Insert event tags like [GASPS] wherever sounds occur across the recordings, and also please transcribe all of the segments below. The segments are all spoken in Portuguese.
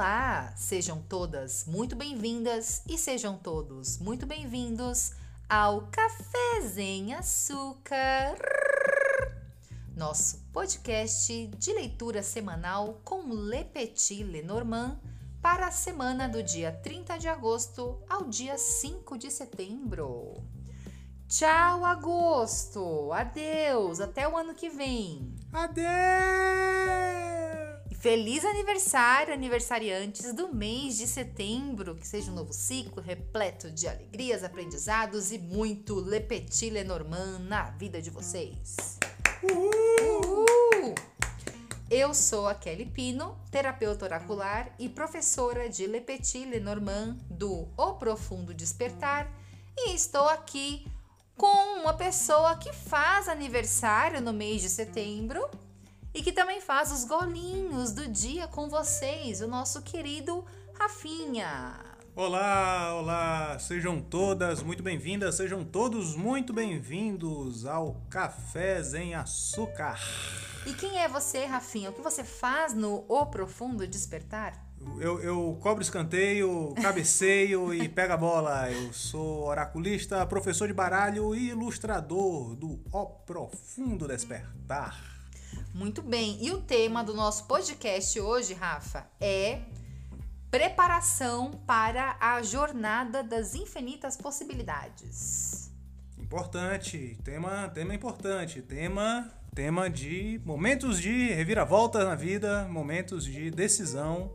Olá! Sejam todas muito bem-vindas e sejam todos muito bem-vindos ao Café Açúcar, nosso podcast de leitura semanal com Le Petit Lenormand para a semana do dia 30 de agosto ao dia 5 de setembro. Tchau, agosto! Adeus! Até o ano que vem! Adeus! Feliz aniversário, aniversariantes do mês de setembro. Que seja um novo ciclo repleto de alegrias, aprendizados e muito Le Petit Lenormand na vida de vocês. Uhul! Uhul! Eu sou a Kelly Pino, terapeuta oracular e professora de Le Petit Lenormand do O Profundo Despertar, e estou aqui com uma pessoa que faz aniversário no mês de setembro e que também faz os golinhos do dia com vocês, o nosso querido Rafinha. Olá, olá, sejam todas muito bem-vindas, sejam todos muito bem-vindos ao Café em Açúcar. E quem é você, Rafinha? O que você faz no O Profundo Despertar? Eu, eu cobro escanteio, cabeceio e pega a bola. Eu sou oraculista, professor de baralho e ilustrador do O Profundo Despertar. Muito bem. E o tema do nosso podcast hoje, Rafa, é preparação para a jornada das infinitas possibilidades. Importante, tema, tema importante, tema, tema de momentos de reviravolta na vida, momentos de decisão.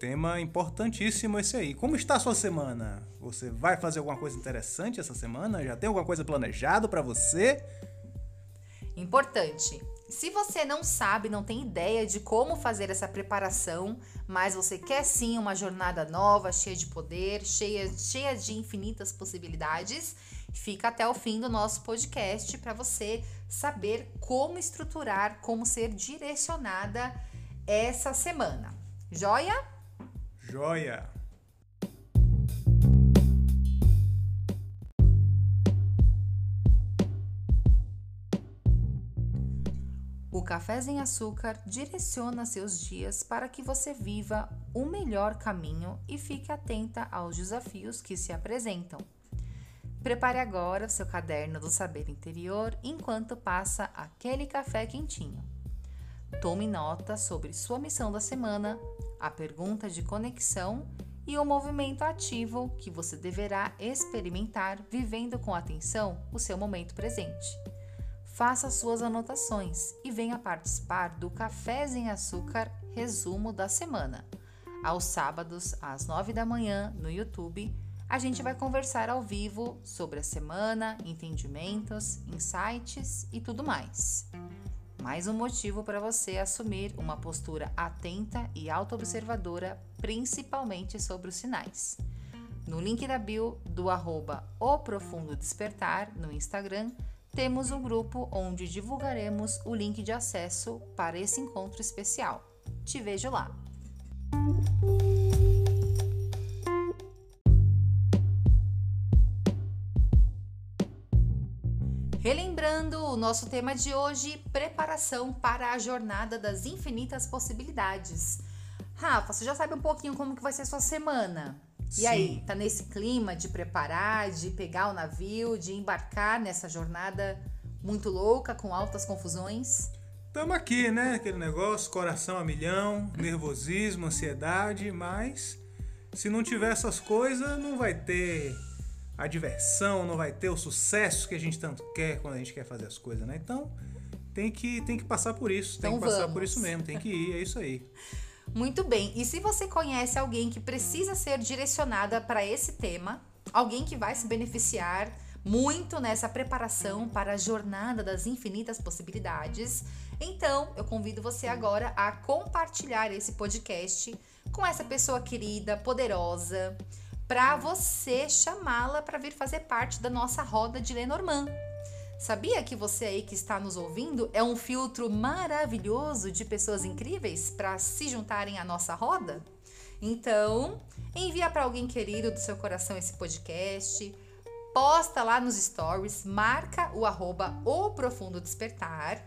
Tema importantíssimo esse aí. Como está a sua semana? Você vai fazer alguma coisa interessante essa semana? Já tem alguma coisa planejado para você? Importante. Se você não sabe, não tem ideia de como fazer essa preparação, mas você quer sim uma jornada nova, cheia de poder, cheia, cheia de infinitas possibilidades, fica até o fim do nosso podcast para você saber como estruturar, como ser direcionada essa semana. Joia? Joia! O Café em Açúcar direciona seus dias para que você viva o melhor caminho e fique atenta aos desafios que se apresentam. Prepare agora o seu caderno do saber interior enquanto passa aquele café quentinho. Tome nota sobre sua missão da semana, a pergunta de conexão e o movimento ativo que você deverá experimentar vivendo com atenção o seu momento presente faça suas anotações e venha participar do Cafés em Açúcar Resumo da Semana. Aos sábados, às 9 da manhã, no YouTube, a gente vai conversar ao vivo sobre a semana, entendimentos, insights e tudo mais. Mais um motivo para você assumir uma postura atenta e autoobservadora, principalmente sobre os sinais. No link da bio do arroba O Profundo Despertar no Instagram, temos um grupo onde divulgaremos o link de acesso para esse encontro especial. Te vejo lá! Relembrando o nosso tema de hoje, preparação para a jornada das infinitas possibilidades. Rafa, você já sabe um pouquinho como que vai ser sua semana? E Sim. aí, tá nesse clima de preparar, de pegar o navio, de embarcar nessa jornada muito louca, com altas confusões? Tamo aqui, né? Aquele negócio, coração a milhão, nervosismo, ansiedade, mas se não tiver essas coisas, não vai ter a diversão, não vai ter o sucesso que a gente tanto quer quando a gente quer fazer as coisas, né? Então, tem que, tem que passar por isso, tem então que passar vamos. por isso mesmo, tem que ir, é isso aí. [LAUGHS] Muito bem. E se você conhece alguém que precisa ser direcionada para esse tema, alguém que vai se beneficiar muito nessa preparação para a jornada das infinitas possibilidades, então eu convido você agora a compartilhar esse podcast com essa pessoa querida, poderosa, para você chamá-la para vir fazer parte da nossa roda de Lenormand. Sabia que você aí que está nos ouvindo é um filtro maravilhoso de pessoas incríveis para se juntarem à nossa roda? Então, envia para alguém querido do seu coração esse podcast, posta lá nos stories, marca o arroba o profundo despertar,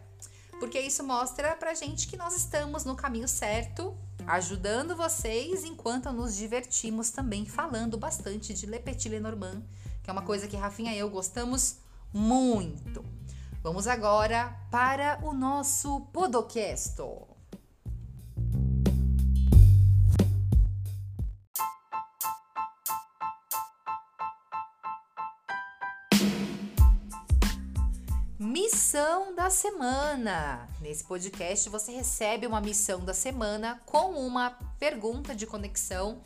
porque isso mostra pra gente que nós estamos no caminho certo, ajudando vocês enquanto nos divertimos também falando bastante de Le Petit Lenormand, que é uma coisa que Rafinha e eu gostamos muito. Vamos agora para o nosso podcast. Missão da semana. Nesse podcast você recebe uma missão da semana com uma pergunta de conexão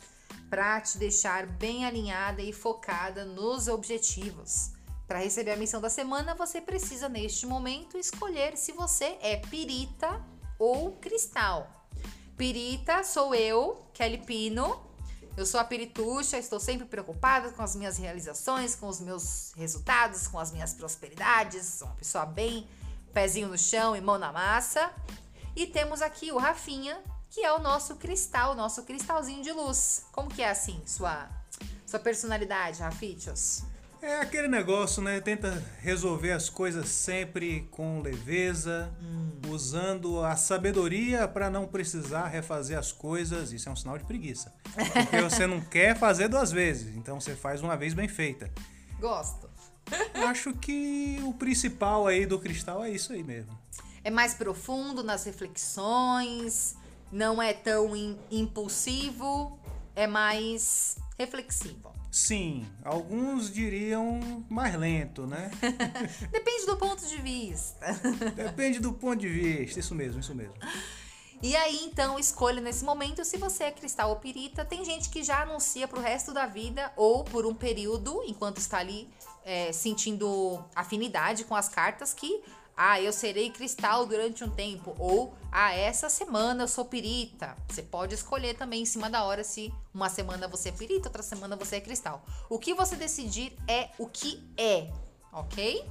para te deixar bem alinhada e focada nos objetivos. Para receber a missão da semana, você precisa neste momento escolher se você é pirita ou cristal. Pirita sou eu, Kelly Pino, eu sou a pirituxa, estou sempre preocupada com as minhas realizações, com os meus resultados, com as minhas prosperidades. Sou uma pessoa bem pezinho no chão e mão na massa. E temos aqui o Rafinha, que é o nosso cristal, o nosso cristalzinho de luz. Como que é assim, sua sua personalidade, Rafichos? É aquele negócio, né? Tenta resolver as coisas sempre com leveza, hum. usando a sabedoria para não precisar refazer as coisas. Isso é um sinal de preguiça. [LAUGHS] Porque você não quer fazer duas vezes, então você faz uma vez bem feita. Gosto. [LAUGHS] Acho que o principal aí do cristal é isso aí mesmo. É mais profundo nas reflexões, não é tão impulsivo, é mais reflexivo. Sim, alguns diriam mais lento, né? [LAUGHS] Depende do ponto de vista. [LAUGHS] Depende do ponto de vista, isso mesmo, isso mesmo. E aí, então, escolha nesse momento se você é cristal ou pirita. Tem gente que já anuncia pro resto da vida ou por um período, enquanto está ali é, sentindo afinidade com as cartas, que ah, eu serei cristal durante um tempo. Ou, ah, essa semana eu sou pirita. Você pode escolher também em cima da hora se uma semana você é pirita, outra semana você é cristal. O que você decidir é o que é, ok?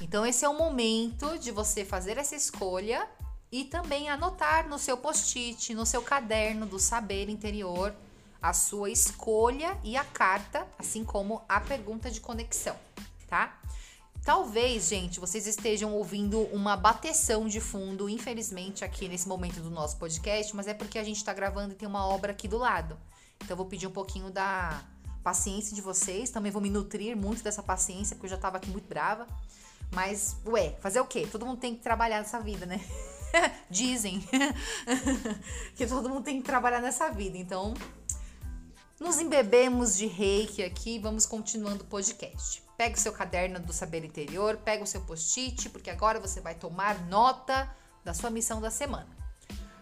Então, esse é o momento de você fazer essa escolha e também anotar no seu post-it, no seu caderno do saber interior, a sua escolha e a carta, assim como a pergunta de conexão, tá? Talvez, gente, vocês estejam ouvindo uma bateção de fundo, infelizmente, aqui nesse momento do nosso podcast, mas é porque a gente está gravando e tem uma obra aqui do lado. Então, eu vou pedir um pouquinho da paciência de vocês. Também vou me nutrir muito dessa paciência, porque eu já estava aqui muito brava. Mas, ué, fazer o quê? Todo mundo tem que trabalhar nessa vida, né? [LAUGHS] Dizem [LAUGHS] que todo mundo tem que trabalhar nessa vida. Então, nos embebemos de reiki aqui e vamos continuando o podcast. Pega o seu caderno do saber interior, pega o seu post-it, porque agora você vai tomar nota da sua missão da semana.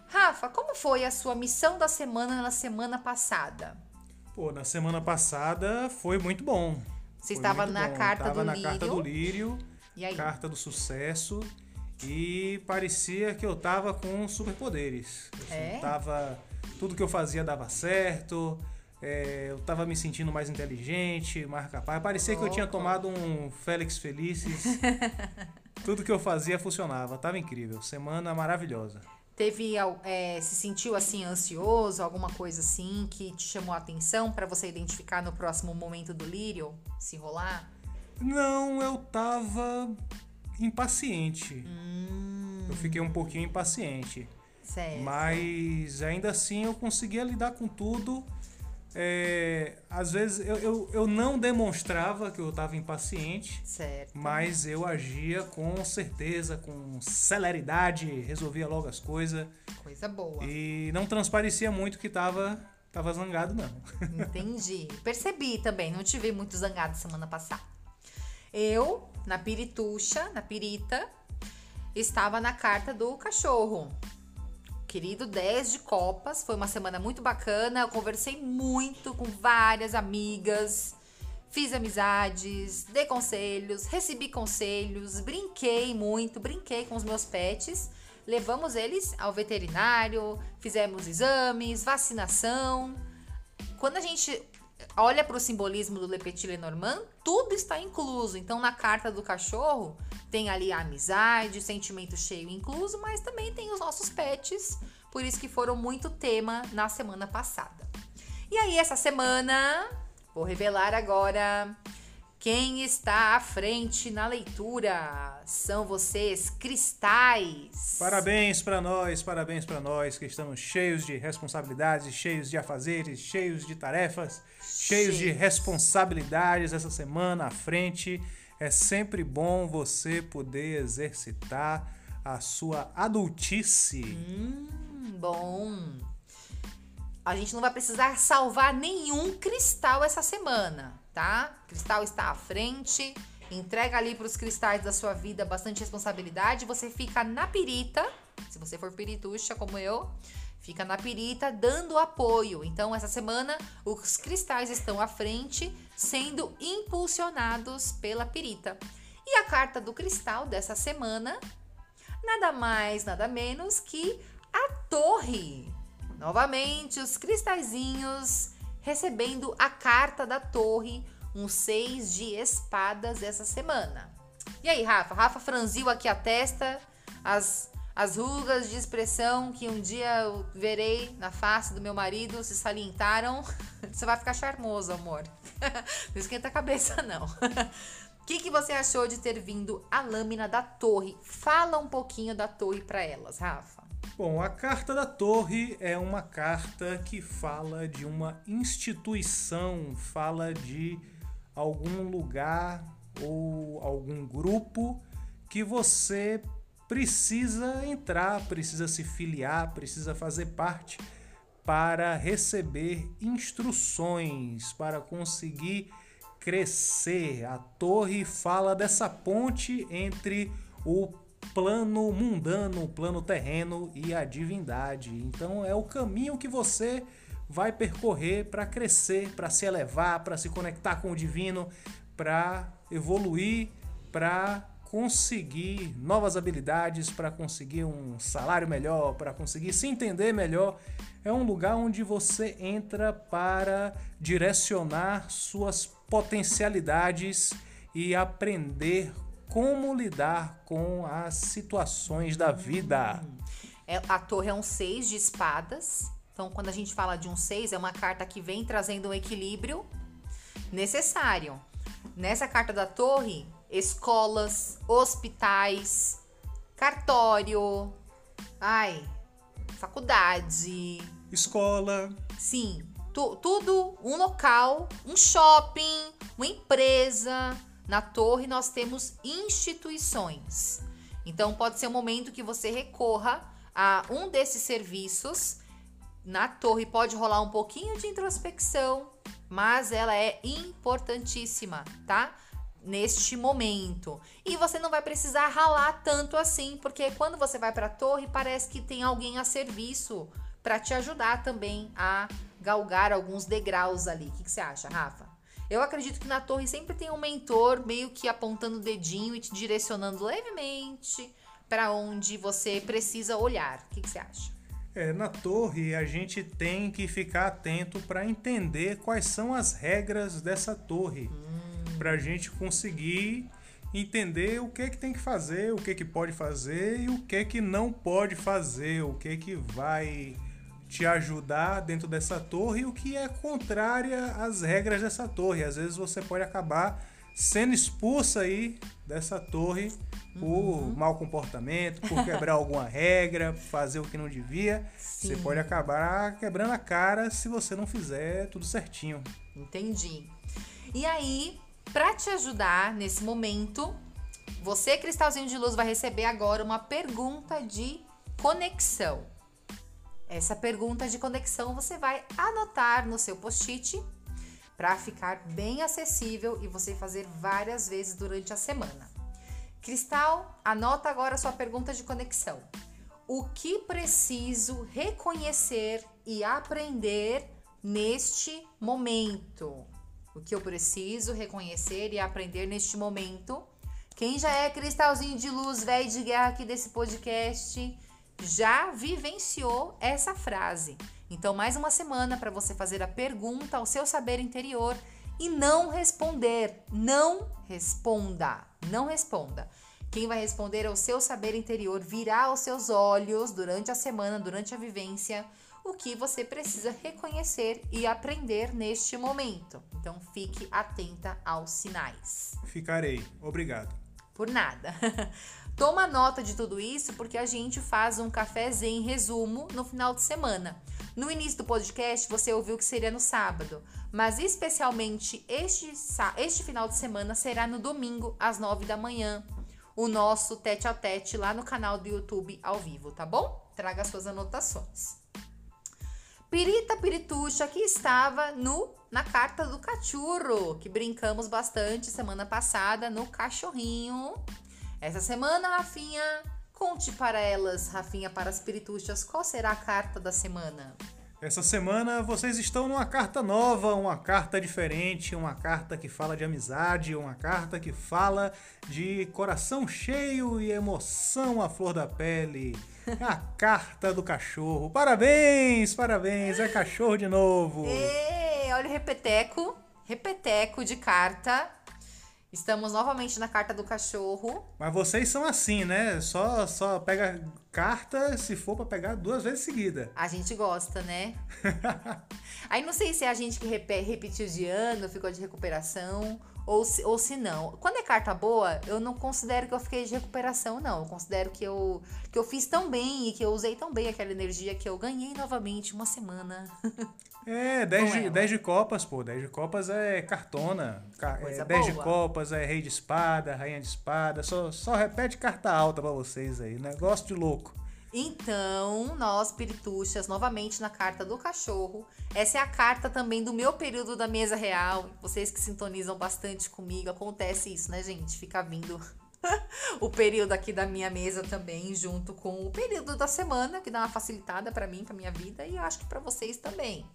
Rafa, como foi a sua missão da semana na semana passada? Pô, na semana passada foi muito bom. Você foi estava na bom. carta do na lírio. carta do lírio, carta do sucesso e parecia que eu tava com superpoderes. É? Tava tudo que eu fazia dava certo. É, eu tava me sentindo mais inteligente, mais capaz. Parecia que eu tinha tomado um Félix Felices. [LAUGHS] Tudo que eu fazia funcionava. Tava incrível. Semana maravilhosa. Teve, é, se sentiu assim ansioso, alguma coisa assim que te chamou a atenção para você identificar no próximo momento do lírio, se rolar? Não, eu tava impaciente. Hum. Eu fiquei um pouquinho impaciente. Certo. Mas ainda assim eu conseguia lidar com tudo é, às vezes eu, eu, eu, não demonstrava que eu estava impaciente, certo. mas eu agia com certeza, com celeridade, resolvia logo as coisas. Coisa boa. E não transparecia muito que estava tava zangado, não. [LAUGHS] Entendi. Percebi também, não tive muito zangado semana passada. Eu, na pirituxa, na pirita, estava na carta do cachorro querido 10 de Copas. Foi uma semana muito bacana. Eu conversei muito com várias amigas, fiz amizades, dei conselhos, recebi conselhos, brinquei muito, brinquei com os meus pets. Levamos eles ao veterinário, fizemos exames, vacinação. Quando a gente olha para o simbolismo do Le Petit Lenormand, tudo está incluso. Então, na carta do cachorro, tem ali a amizade, sentimento cheio incluso, mas também tem os nossos pets, por isso que foram muito tema na semana passada. E aí, essa semana, vou revelar agora Quem está à frente na leitura são vocês, cristais. Parabéns para nós, parabéns para nós que estamos cheios de responsabilidades, cheios de afazeres, cheios de tarefas, cheios de responsabilidades essa semana à frente. É sempre bom você poder exercitar a sua adultice. Hum, bom. A gente não vai precisar salvar nenhum cristal essa semana tá? Cristal está à frente, entrega ali para os cristais da sua vida bastante responsabilidade. Você fica na pirita, se você for pirituxa como eu, fica na pirita dando apoio. Então, essa semana, os cristais estão à frente, sendo impulsionados pela pirita. E a carta do cristal dessa semana, nada mais, nada menos que a torre. Novamente, os cristalzinhos recebendo a carta da torre, um seis de espadas essa semana. E aí, Rafa? Rafa franziu aqui a testa, as, as rugas de expressão que um dia eu verei na face do meu marido se salientaram. [LAUGHS] Você vai ficar charmoso, amor. [LAUGHS] Não esquenta a cabeça, não. O [LAUGHS] que, que você achou de ter vindo a lâmina da torre? Fala um pouquinho da torre para elas, Rafa. Bom, a carta da torre é uma carta que fala de uma instituição, fala de algum lugar ou algum grupo que você precisa entrar, precisa se filiar, precisa fazer parte para receber instruções, para conseguir crescer. A torre fala dessa ponte entre o plano mundano, plano terreno e a divindade. Então é o caminho que você vai percorrer para crescer, para se elevar, para se conectar com o divino, para evoluir, para conseguir novas habilidades, para conseguir um salário melhor, para conseguir se entender melhor. É um lugar onde você entra para direcionar suas potencialidades e aprender como lidar com as situações da vida. É, a torre é um seis de espadas. Então, quando a gente fala de um seis, é uma carta que vem trazendo um equilíbrio necessário. Nessa carta da torre, escolas, hospitais, cartório, ai, faculdade, escola. Sim, tu, tudo um local, um shopping, uma empresa, na torre nós temos instituições. Então pode ser um momento que você recorra a um desses serviços. Na torre pode rolar um pouquinho de introspecção, mas ela é importantíssima, tá? Neste momento. E você não vai precisar ralar tanto assim, porque quando você vai para a torre, parece que tem alguém a serviço para te ajudar também a galgar alguns degraus ali. O que, que você acha, Rafa? Eu acredito que na torre sempre tem um mentor meio que apontando o dedinho e te direcionando levemente para onde você precisa olhar. O que, que você acha? É, na torre a gente tem que ficar atento para entender quais são as regras dessa torre, hum. para a gente conseguir entender o que é que tem que fazer, o que é que pode fazer e o que é que não pode fazer, o que é que vai te ajudar dentro dessa torre, o que é contrária às regras dessa torre. Às vezes você pode acabar sendo expulsa aí dessa torre por uhum. mau comportamento, por quebrar alguma regra, fazer o que não devia. Sim. Você pode acabar quebrando a cara se você não fizer tudo certinho. Entendi. E aí, para te ajudar nesse momento, você, cristalzinho de luz, vai receber agora uma pergunta de conexão. Essa pergunta de conexão você vai anotar no seu post-it para ficar bem acessível e você fazer várias vezes durante a semana. Cristal, anota agora a sua pergunta de conexão. O que preciso reconhecer e aprender neste momento? O que eu preciso reconhecer e aprender neste momento? Quem já é cristalzinho de luz, velho de guerra aqui desse podcast, já vivenciou essa frase. Então, mais uma semana para você fazer a pergunta ao seu saber interior e não responder. Não responda. Não responda. Quem vai responder é o seu saber interior, virar os seus olhos durante a semana, durante a vivência, o que você precisa reconhecer e aprender neste momento. Então fique atenta aos sinais. Ficarei. Obrigado. Por nada. [LAUGHS] Toma nota de tudo isso porque a gente faz um cafezinho em resumo no final de semana. No início do podcast você ouviu que seria no sábado, mas especialmente este, este final de semana será no domingo às nove da manhã. O nosso tete a tete lá no canal do YouTube ao vivo, tá bom? Traga suas anotações. Pirita Pirituxa que estava no na carta do cachorro, que brincamos bastante semana passada no cachorrinho. Essa semana, Rafinha, conte para elas, Rafinha, para as pirituchas, qual será a carta da semana? Essa semana vocês estão numa carta nova, uma carta diferente, uma carta que fala de amizade, uma carta que fala de coração cheio e emoção à flor da pele. [LAUGHS] A carta do cachorro. Parabéns, parabéns, é cachorro de novo. E, olha o repeteco, repeteco de carta Estamos novamente na carta do cachorro. Mas vocês são assim, né? Só só pega carta se for para pegar duas vezes seguida. A gente gosta, né? [LAUGHS] Aí não sei se é a gente que repetiu de ano, ficou de recuperação, ou se, ou se não. Quando carta boa, eu não considero que eu fiquei de recuperação, não. Eu considero que eu, que eu fiz tão bem e que eu usei tão bem aquela energia que eu ganhei novamente uma semana. [LAUGHS] É, 10 de, 10 de copas, pô. 10 de copas é cartona. é, 10 de copas é rei de espada, rainha de espada. Só, só repete carta alta para vocês aí. Negócio de louco. Então, nós, pirituxas, novamente na carta do cachorro. Essa é a carta também do meu período da mesa real. Vocês que sintonizam bastante comigo, acontece isso, né, gente? Fica vindo [LAUGHS] o período aqui da minha mesa também, junto com o período da semana, que dá uma facilitada para mim, para minha vida, e eu acho que para vocês também.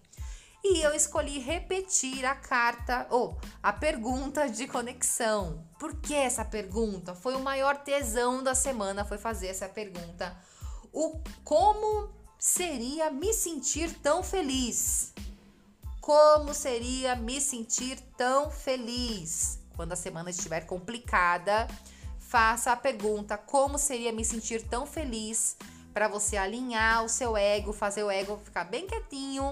E eu escolhi repetir a carta ou a pergunta de conexão. Por que essa pergunta? Foi o maior tesão da semana foi fazer essa pergunta. O como seria me sentir tão feliz? Como seria me sentir tão feliz? Quando a semana estiver complicada, faça a pergunta: como seria me sentir tão feliz? Para você alinhar o seu ego, fazer o ego ficar bem quietinho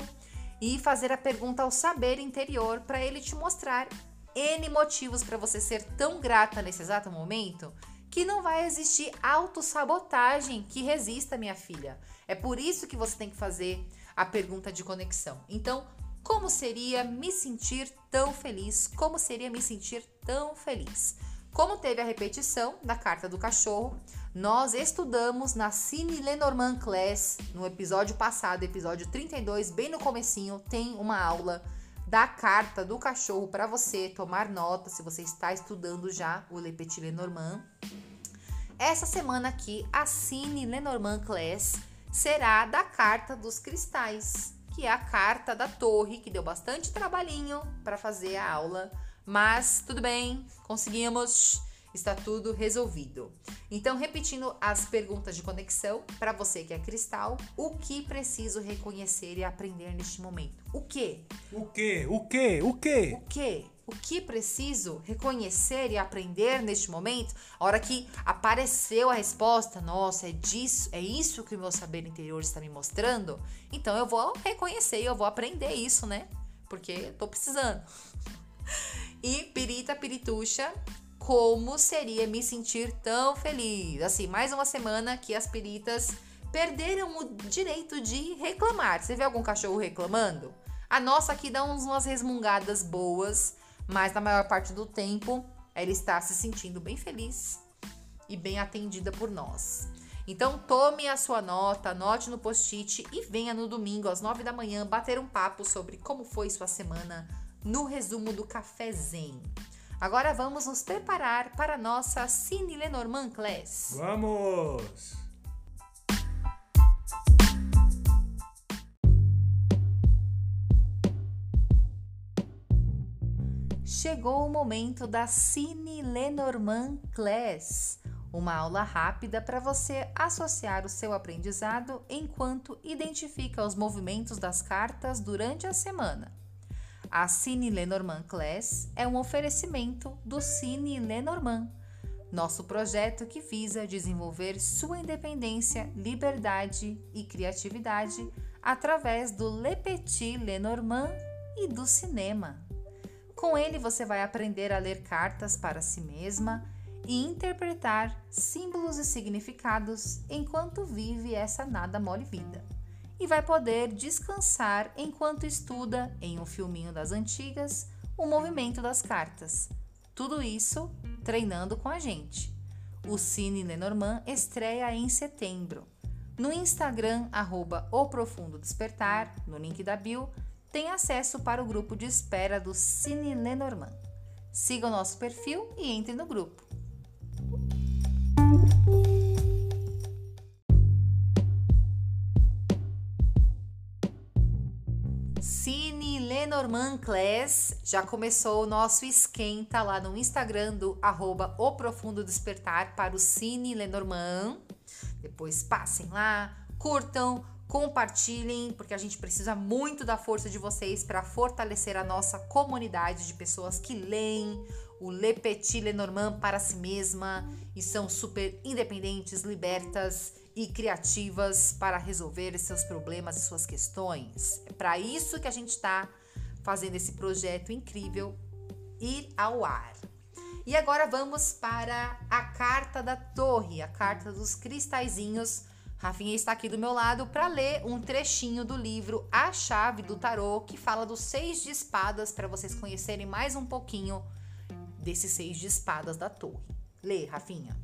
e fazer a pergunta ao saber interior para ele te mostrar N motivos para você ser tão grata nesse exato momento que não vai existir autossabotagem que resista, minha filha. É por isso que você tem que fazer a pergunta de conexão. Então, como seria me sentir tão feliz? Como seria me sentir tão feliz? Como teve a repetição da carta do cachorro, nós estudamos na Cine Lenormand Class, no episódio passado, episódio 32, bem no comecinho, tem uma aula da carta do cachorro para você tomar nota se você está estudando já o Le Petit Lenormand. Essa semana aqui, a Cine Lenormand Class será da carta dos cristais, que é a carta da torre, que deu bastante trabalhinho para fazer a aula, mas tudo bem, conseguimos está tudo resolvido. Então, repetindo as perguntas de conexão, para você que é cristal, o que preciso reconhecer e aprender neste momento? O que? O que? O que? O que? O que? O que preciso reconhecer e aprender neste momento? A hora que apareceu a resposta, nossa, é disso, é isso que o meu saber interior está me mostrando. Então eu vou reconhecer, eu vou aprender isso, né? Porque eu tô precisando. [LAUGHS] E pirita pirituxa, como seria me sentir tão feliz. Assim, mais uma semana que as peritas perderam o direito de reclamar. Você vê algum cachorro reclamando? A nossa aqui dá umas resmungadas boas, mas na maior parte do tempo ela está se sentindo bem feliz e bem atendida por nós. Então tome a sua nota, anote no post-it e venha no domingo às 9 da manhã bater um papo sobre como foi sua semana no resumo do Café Zen. Agora vamos nos preparar para a nossa Cine Lenormand Class. Vamos! Chegou o momento da Cine Lenormand Class, uma aula rápida para você associar o seu aprendizado enquanto identifica os movimentos das cartas durante a semana. A Cine Lenormand Class é um oferecimento do Cine Lenormand, nosso projeto que visa desenvolver sua independência, liberdade e criatividade através do Le Petit Lenormand e do cinema. Com ele você vai aprender a ler cartas para si mesma e interpretar símbolos e significados enquanto vive essa nada mole vida. E vai poder descansar enquanto estuda em um filminho das antigas o movimento das cartas. Tudo isso treinando com a gente. O Cine Lenormand estreia em setembro. No Instagram, arroba O Profundo Despertar, no link da bio, tem acesso para o grupo de espera do Cine Lenormand. Siga o nosso perfil e entre no grupo. Lenormand Class já começou o nosso esquenta lá no Instagram do arroba O Profundo Despertar para o Cine Lenormand. Depois passem lá, curtam, compartilhem, porque a gente precisa muito da força de vocês para fortalecer a nossa comunidade de pessoas que leem o Le Petit Lenormand para si mesma e são super independentes, libertas e criativas para resolver seus problemas e suas questões. É para isso que a gente está fazendo esse projeto incrível ir ao ar. E agora vamos para a carta da torre, a carta dos cristalzinhos. Rafinha está aqui do meu lado para ler um trechinho do livro A Chave do Tarô, que fala dos seis de espadas, para vocês conhecerem mais um pouquinho desses seis de espadas da torre. Lê, Rafinha.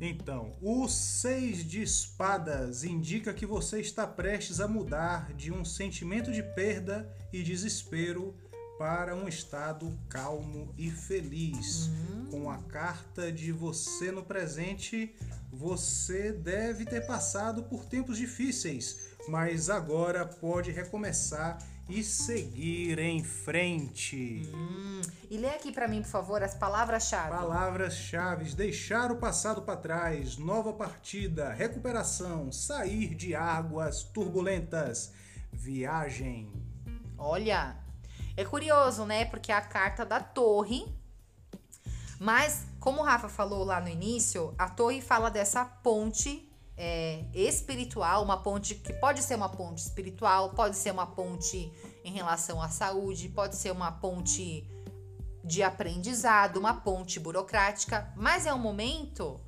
Então, o seis de espadas indica que você está prestes a mudar de um sentimento de perda e desespero para um estado calmo e feliz. Uhum. Com a carta de você no presente, você deve ter passado por tempos difíceis, mas agora pode recomeçar e seguir em frente. Hum. E lê aqui para mim, por favor, as palavras-chave. Palavras-chave: deixar o passado para trás, nova partida, recuperação, sair de águas turbulentas, viagem. Olha, é curioso, né? Porque a carta da torre. Mas, como o Rafa falou lá no início, a torre fala dessa ponte é, espiritual, uma ponte que pode ser uma ponte espiritual, pode ser uma ponte em relação à saúde, pode ser uma ponte de aprendizado, uma ponte burocrática, mas é um momento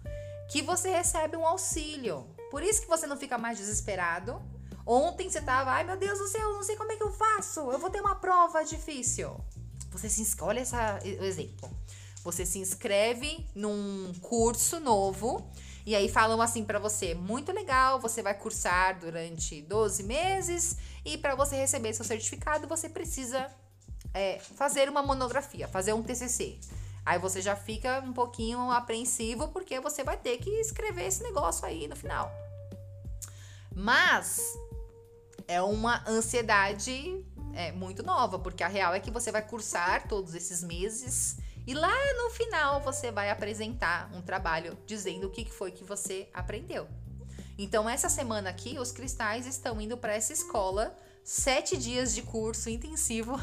que você recebe um auxílio. Por isso que você não fica mais desesperado. Ontem você tava, ai meu Deus do céu, não sei como é que eu faço, eu vou ter uma prova difícil. Você se inscreve, olha essa, o exemplo. Você se inscreve num curso novo e aí falam assim para você, muito legal, você vai cursar durante 12 meses e para você receber seu certificado você precisa é, fazer uma monografia, fazer um TCC. Aí você já fica um pouquinho apreensivo porque você vai ter que escrever esse negócio aí no final. Mas é uma ansiedade é, muito nova, porque a real é que você vai cursar todos esses meses e lá no final você vai apresentar um trabalho dizendo o que foi que você aprendeu. Então, essa semana aqui, os cristais estão indo para essa escola, sete dias de curso intensivo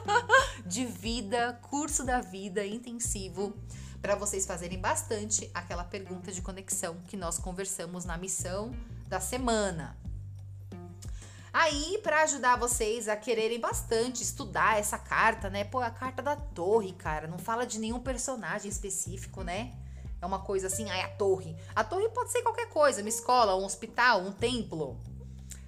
[LAUGHS] de vida, curso da vida intensivo, para vocês fazerem bastante aquela pergunta de conexão que nós conversamos na missão da semana. Aí, para ajudar vocês a quererem bastante estudar essa carta, né? Pô, a carta da torre, cara, não fala de nenhum personagem específico, né? É uma coisa assim, aí a torre. A torre pode ser qualquer coisa, uma escola, um hospital, um templo.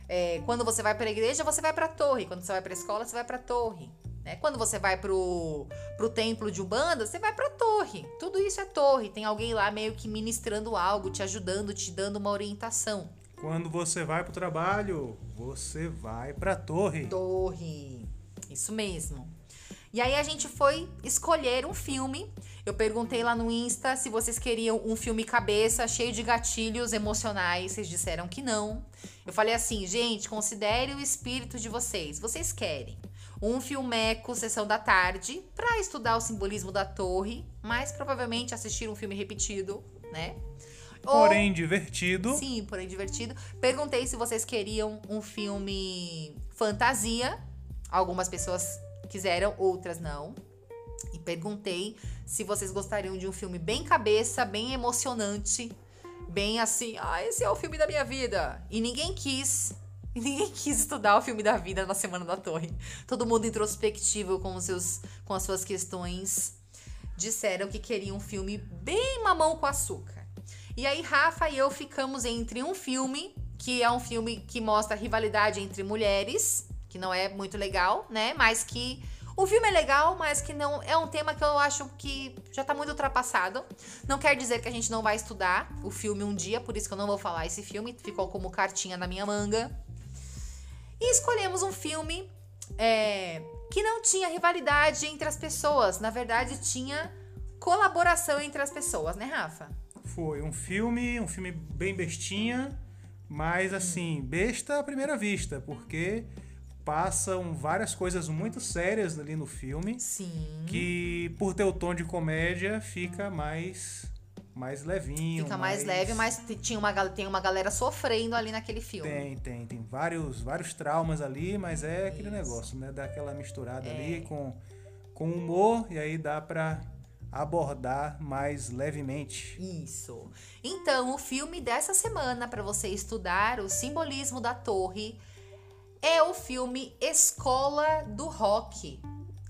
É, quando você vai para a igreja, você vai para a torre. Quando você vai para a escola, você vai para a torre. Né? Quando você vai pro, pro templo de Umbanda, você vai para a torre. Tudo isso é torre. Tem alguém lá meio que ministrando algo, te ajudando, te dando uma orientação. Quando você vai pro trabalho, você vai pra torre. Torre. Isso mesmo. E aí a gente foi escolher um filme. Eu perguntei lá no Insta se vocês queriam um filme cabeça, cheio de gatilhos emocionais. Vocês disseram que não. Eu falei assim, gente, considere o espírito de vocês. Vocês querem um filmeco sessão da tarde para estudar o simbolismo da torre, mas provavelmente assistir um filme repetido, né? Porém Ou, divertido. Sim, porém divertido. Perguntei se vocês queriam um filme fantasia. Algumas pessoas quiseram, outras não. E perguntei se vocês gostariam de um filme bem cabeça, bem emocionante, bem assim, ah, esse é o filme da minha vida. E ninguém quis [LAUGHS] ninguém quis estudar o filme da vida na Semana da Torre. Todo mundo introspectivo com, os seus, com as suas questões disseram que queriam um filme bem mamão com açúcar. E aí, Rafa e eu ficamos entre um filme, que é um filme que mostra rivalidade entre mulheres, que não é muito legal, né? Mas que o filme é legal, mas que não é um tema que eu acho que já tá muito ultrapassado. Não quer dizer que a gente não vai estudar o filme um dia, por isso que eu não vou falar esse filme, ficou como cartinha na minha manga. E escolhemos um filme é, que não tinha rivalidade entre as pessoas, na verdade tinha colaboração entre as pessoas, né, Rafa? Foi um filme, um filme bem bestinha, mas assim, besta à primeira vista, porque passam várias coisas muito sérias ali no filme. Sim. Que por ter o tom de comédia fica mais mais levinho. Fica mais, mais leve, mas tinha uma, tem uma galera sofrendo ali naquele filme. Tem, tem. Tem vários, vários traumas ali, mas é aquele Isso. negócio, né? Dá aquela misturada é. ali com, com humor e aí dá pra abordar mais levemente. Isso. Então, o filme dessa semana para você estudar o simbolismo da torre é o filme Escola do Rock.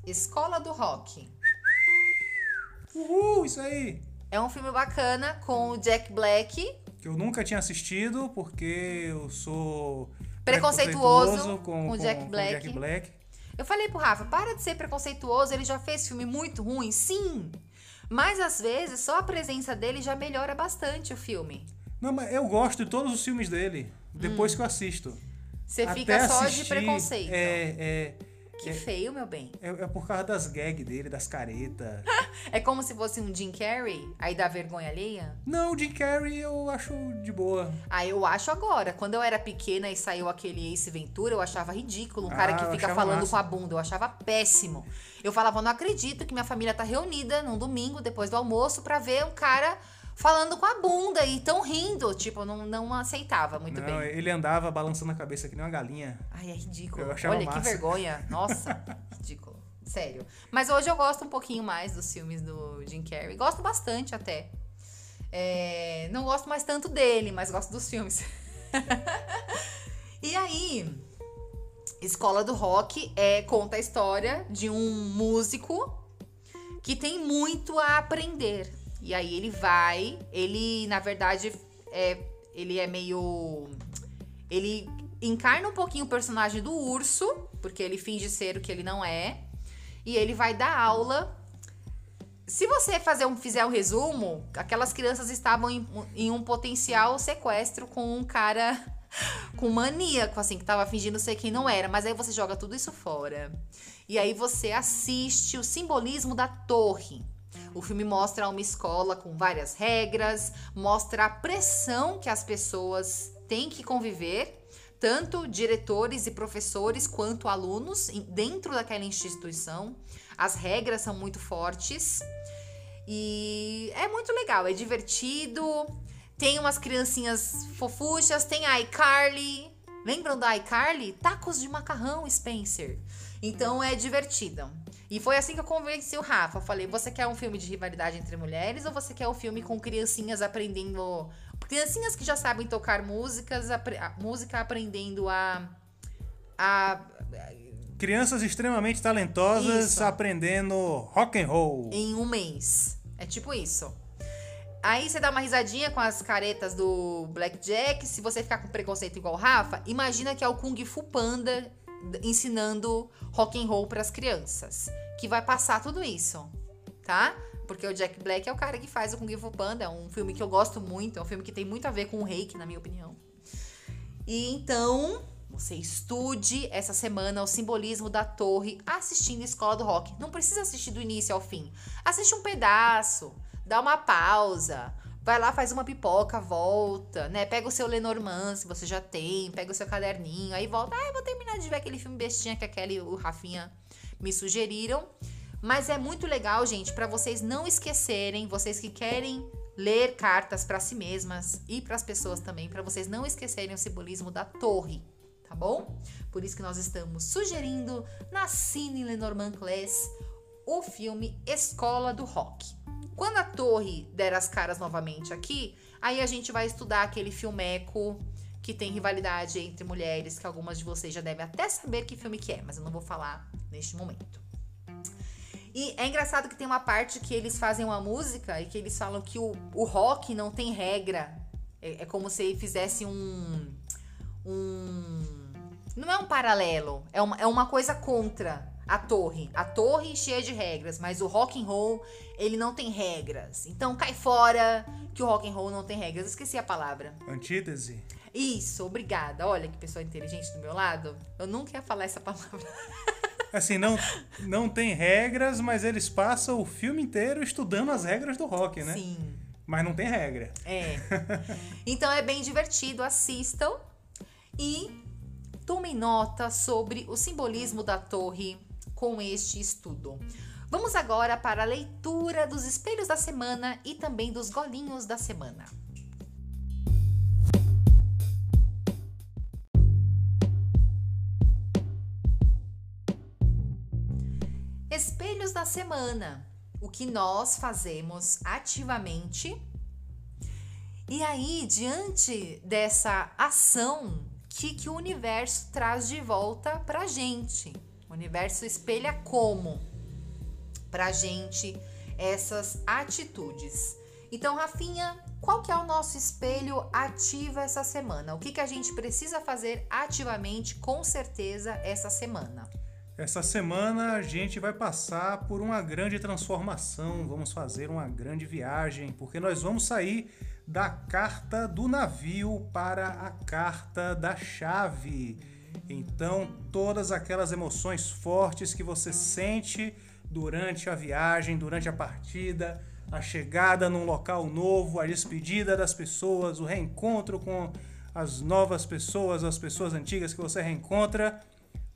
Escola do Rock. Uhul, isso aí! É um filme bacana com o Jack Black. Que eu nunca tinha assistido porque eu sou preconceituoso, preconceituoso com, com, o Jack, com, Black. Com Jack Black. Eu falei pro Rafa, para de ser preconceituoso, ele já fez filme muito ruim, sim. Mas às vezes só a presença dele já melhora bastante o filme. Não, mas eu gosto de todos os filmes dele, depois hum. que eu assisto. Você fica só assistir, de preconceito. É, é, que é, feio, meu bem. É, é, por causa das gags dele, das caretas. [LAUGHS] é como se fosse um Jim Carrey, aí dá vergonha alheia? Não, o Jim Carrey eu acho de boa. Ah, eu acho agora. Quando eu era pequena e saiu aquele Ace Ventura, eu achava ridículo. Um cara ah, que fica falando massa. com a bunda. Eu achava péssimo. Eu falava, não acredito que minha família tá reunida num domingo, depois do almoço, para ver um cara falando com a bunda e tão rindo. Tipo, não, não aceitava muito não, bem. Ele andava balançando a cabeça que nem uma galinha. Ai, é ridículo. Olha massa. que vergonha. [LAUGHS] Nossa, ridículo. Sério. Mas hoje eu gosto um pouquinho mais dos filmes do Jim Carrey. Gosto bastante até. É, não gosto mais tanto dele, mas gosto dos filmes. [LAUGHS] e aí, Escola do Rock é, conta a história de um músico que tem muito a aprender e aí ele vai, ele na verdade é, ele é meio ele encarna um pouquinho o personagem do urso, porque ele finge ser o que ele não é, e ele vai dar aula. Se você fazer um, fizer um resumo, aquelas crianças estavam em, em um potencial sequestro com um cara [LAUGHS] com maníaco, assim, que tava fingindo ser quem não era. Mas aí você joga tudo isso fora. E aí você assiste o simbolismo da torre. O filme mostra uma escola com várias regras, mostra a pressão que as pessoas têm que conviver, tanto diretores e professores quanto alunos dentro daquela instituição. As regras são muito fortes e é muito legal, é divertido. Tem umas criancinhas fofuchas, tem a iCarly. Lembram da iCarly? Tacos de macarrão, Spencer. Então é divertido. E foi assim que eu convenci o Rafa. Eu falei: você quer um filme de rivalidade entre mulheres ou você quer um filme com criancinhas aprendendo. Criancinhas que já sabem tocar músicas, a, música aprendendo a. a Crianças extremamente talentosas isso. aprendendo rock and roll. Em um mês. É tipo isso. Aí você dá uma risadinha com as caretas do Blackjack. Se você ficar com preconceito igual o Rafa, imagina que é o Kung Fu Panda ensinando rock and roll para as crianças, que vai passar tudo isso, tá? Porque o Jack Black é o cara que faz o Kung Fu Panda, é um filme que eu gosto muito, é um filme que tem muito a ver com o reiki, na minha opinião. E então, você estude essa semana o simbolismo da torre assistindo Escola do Rock. Não precisa assistir do início ao fim. Assiste um pedaço, dá uma pausa, Vai lá, faz uma pipoca, volta, né? Pega o seu Lenormand, se você já tem, pega o seu caderninho, aí volta. Ah, eu vou terminar de ver aquele filme bestinha que a Kelly e o Rafinha me sugeriram. Mas é muito legal, gente, para vocês não esquecerem, vocês que querem ler cartas para si mesmas e para as pessoas também, para vocês não esquecerem o simbolismo da torre, tá bom? Por isso que nós estamos sugerindo na Cine Lenormand Class o filme Escola do Rock. Quando a torre der as caras novamente aqui, aí a gente vai estudar aquele filmeco que tem rivalidade entre mulheres, que algumas de vocês já devem até saber que filme que é, mas eu não vou falar neste momento. E é engraçado que tem uma parte que eles fazem uma música e que eles falam que o, o rock não tem regra. É, é como se fizesse um. um. Não é um paralelo, é uma, é uma coisa contra a torre. A torre cheia de regras, mas o rock and roll, ele não tem regras. Então cai fora que o rock and roll não tem regras. esqueci a palavra. Antítese. Isso, obrigada. Olha que pessoa inteligente do meu lado. Eu nunca ia falar essa palavra. [LAUGHS] Assim, não, não tem regras, mas eles passam o filme inteiro estudando as regras do rock, né? Sim. Mas não tem regra. É. [LAUGHS] Então é bem divertido, assistam e tomem nota sobre o simbolismo da torre com este estudo. Vamos agora para a leitura dos espelhos da semana e também dos golinhos da semana. Espelhos da semana. O que nós fazemos ativamente. E aí, diante dessa ação, que, que o universo traz de volta pra gente? O universo espelha como pra gente essas atitudes. Então, Rafinha, qual que é o nosso espelho ativo essa semana? O que, que a gente precisa fazer ativamente, com certeza, essa semana? Essa semana a gente vai passar por uma grande transformação, vamos fazer uma grande viagem, porque nós vamos sair da carta do navio para a carta da chave. Então, todas aquelas emoções fortes que você sente durante a viagem, durante a partida, a chegada num local novo, a despedida das pessoas, o reencontro com as novas pessoas, as pessoas antigas que você reencontra,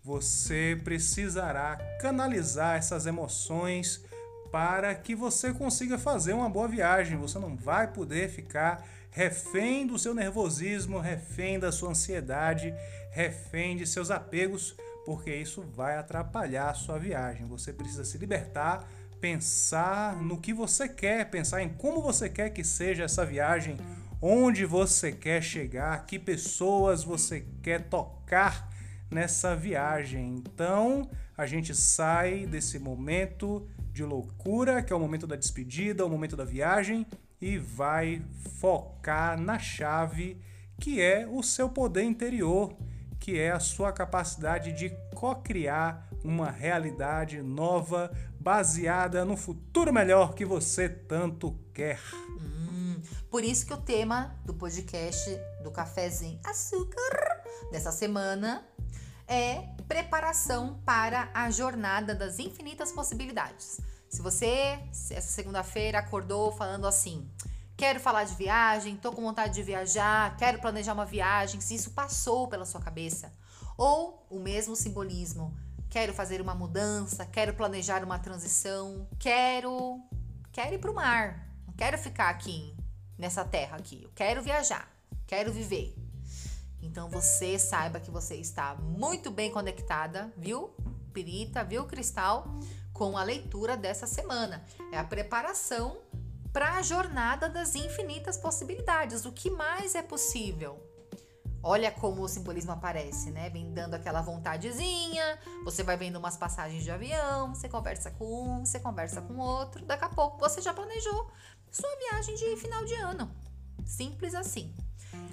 você precisará canalizar essas emoções para que você consiga fazer uma boa viagem. Você não vai poder ficar refém do seu nervosismo, refém da sua ansiedade, refém de seus apegos, porque isso vai atrapalhar a sua viagem. Você precisa se libertar, pensar no que você quer, pensar em como você quer que seja essa viagem, onde você quer chegar, que pessoas você quer tocar nessa viagem. Então, a gente sai desse momento de loucura, que é o momento da despedida, o momento da viagem, e vai focar na chave que é o seu poder interior, que é a sua capacidade de co-criar uma realidade nova baseada no futuro melhor que você tanto quer. Hum, por isso que o tema do podcast do Cafézinho Açúcar dessa semana é preparação para a jornada das infinitas possibilidades. Se você, essa segunda-feira, acordou falando assim: quero falar de viagem, tô com vontade de viajar, quero planejar uma viagem, se isso passou pela sua cabeça, ou o mesmo simbolismo, quero fazer uma mudança, quero planejar uma transição, quero quero ir para o mar, não quero ficar aqui nessa terra aqui, eu quero viajar, quero viver. Então você saiba que você está muito bem conectada, viu? Pirita, viu, Cristal? Com a leitura dessa semana. É a preparação para a jornada das infinitas possibilidades. O que mais é possível? Olha como o simbolismo aparece, né? Vem dando aquela vontadezinha, você vai vendo umas passagens de avião, você conversa com um, você conversa com outro, daqui a pouco você já planejou sua viagem de final de ano. Simples assim.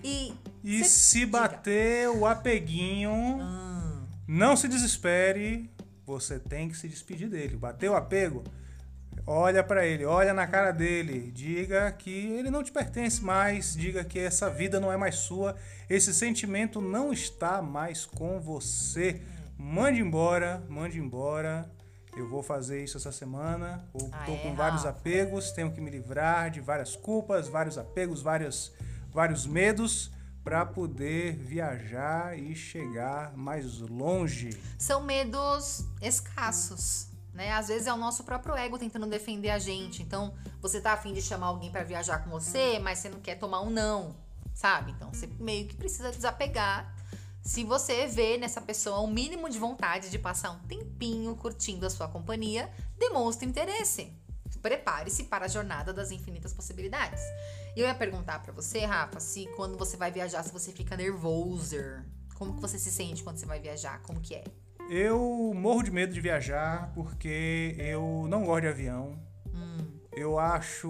E, e se bater o apeguinho, hum. não se desespere, você tem que se despedir dele. Bateu o apego, olha para ele, olha na cara dele, diga que ele não te pertence mais, diga que essa vida não é mais sua, esse sentimento não está mais com você. Mande embora, mande embora. Eu vou fazer isso essa semana. Estou ah, é, com vários apegos, tenho que me livrar de várias culpas, vários apegos, vários vários medos para poder viajar e chegar mais longe. São medos escassos, né? Às vezes é o nosso próprio ego tentando defender a gente. Então, você tá afim de chamar alguém para viajar com você, mas você não quer tomar um não, sabe? Então, você meio que precisa desapegar. Se você vê nessa pessoa um mínimo de vontade de passar um tempinho curtindo a sua companhia, demonstre interesse. prepare-se para a jornada das infinitas possibilidades. E eu ia perguntar para você, Rafa, se quando você vai viajar, se você fica nervoso. Como que você se sente quando você vai viajar? Como que é? Eu morro de medo de viajar porque eu não gosto de avião. Hum. Eu acho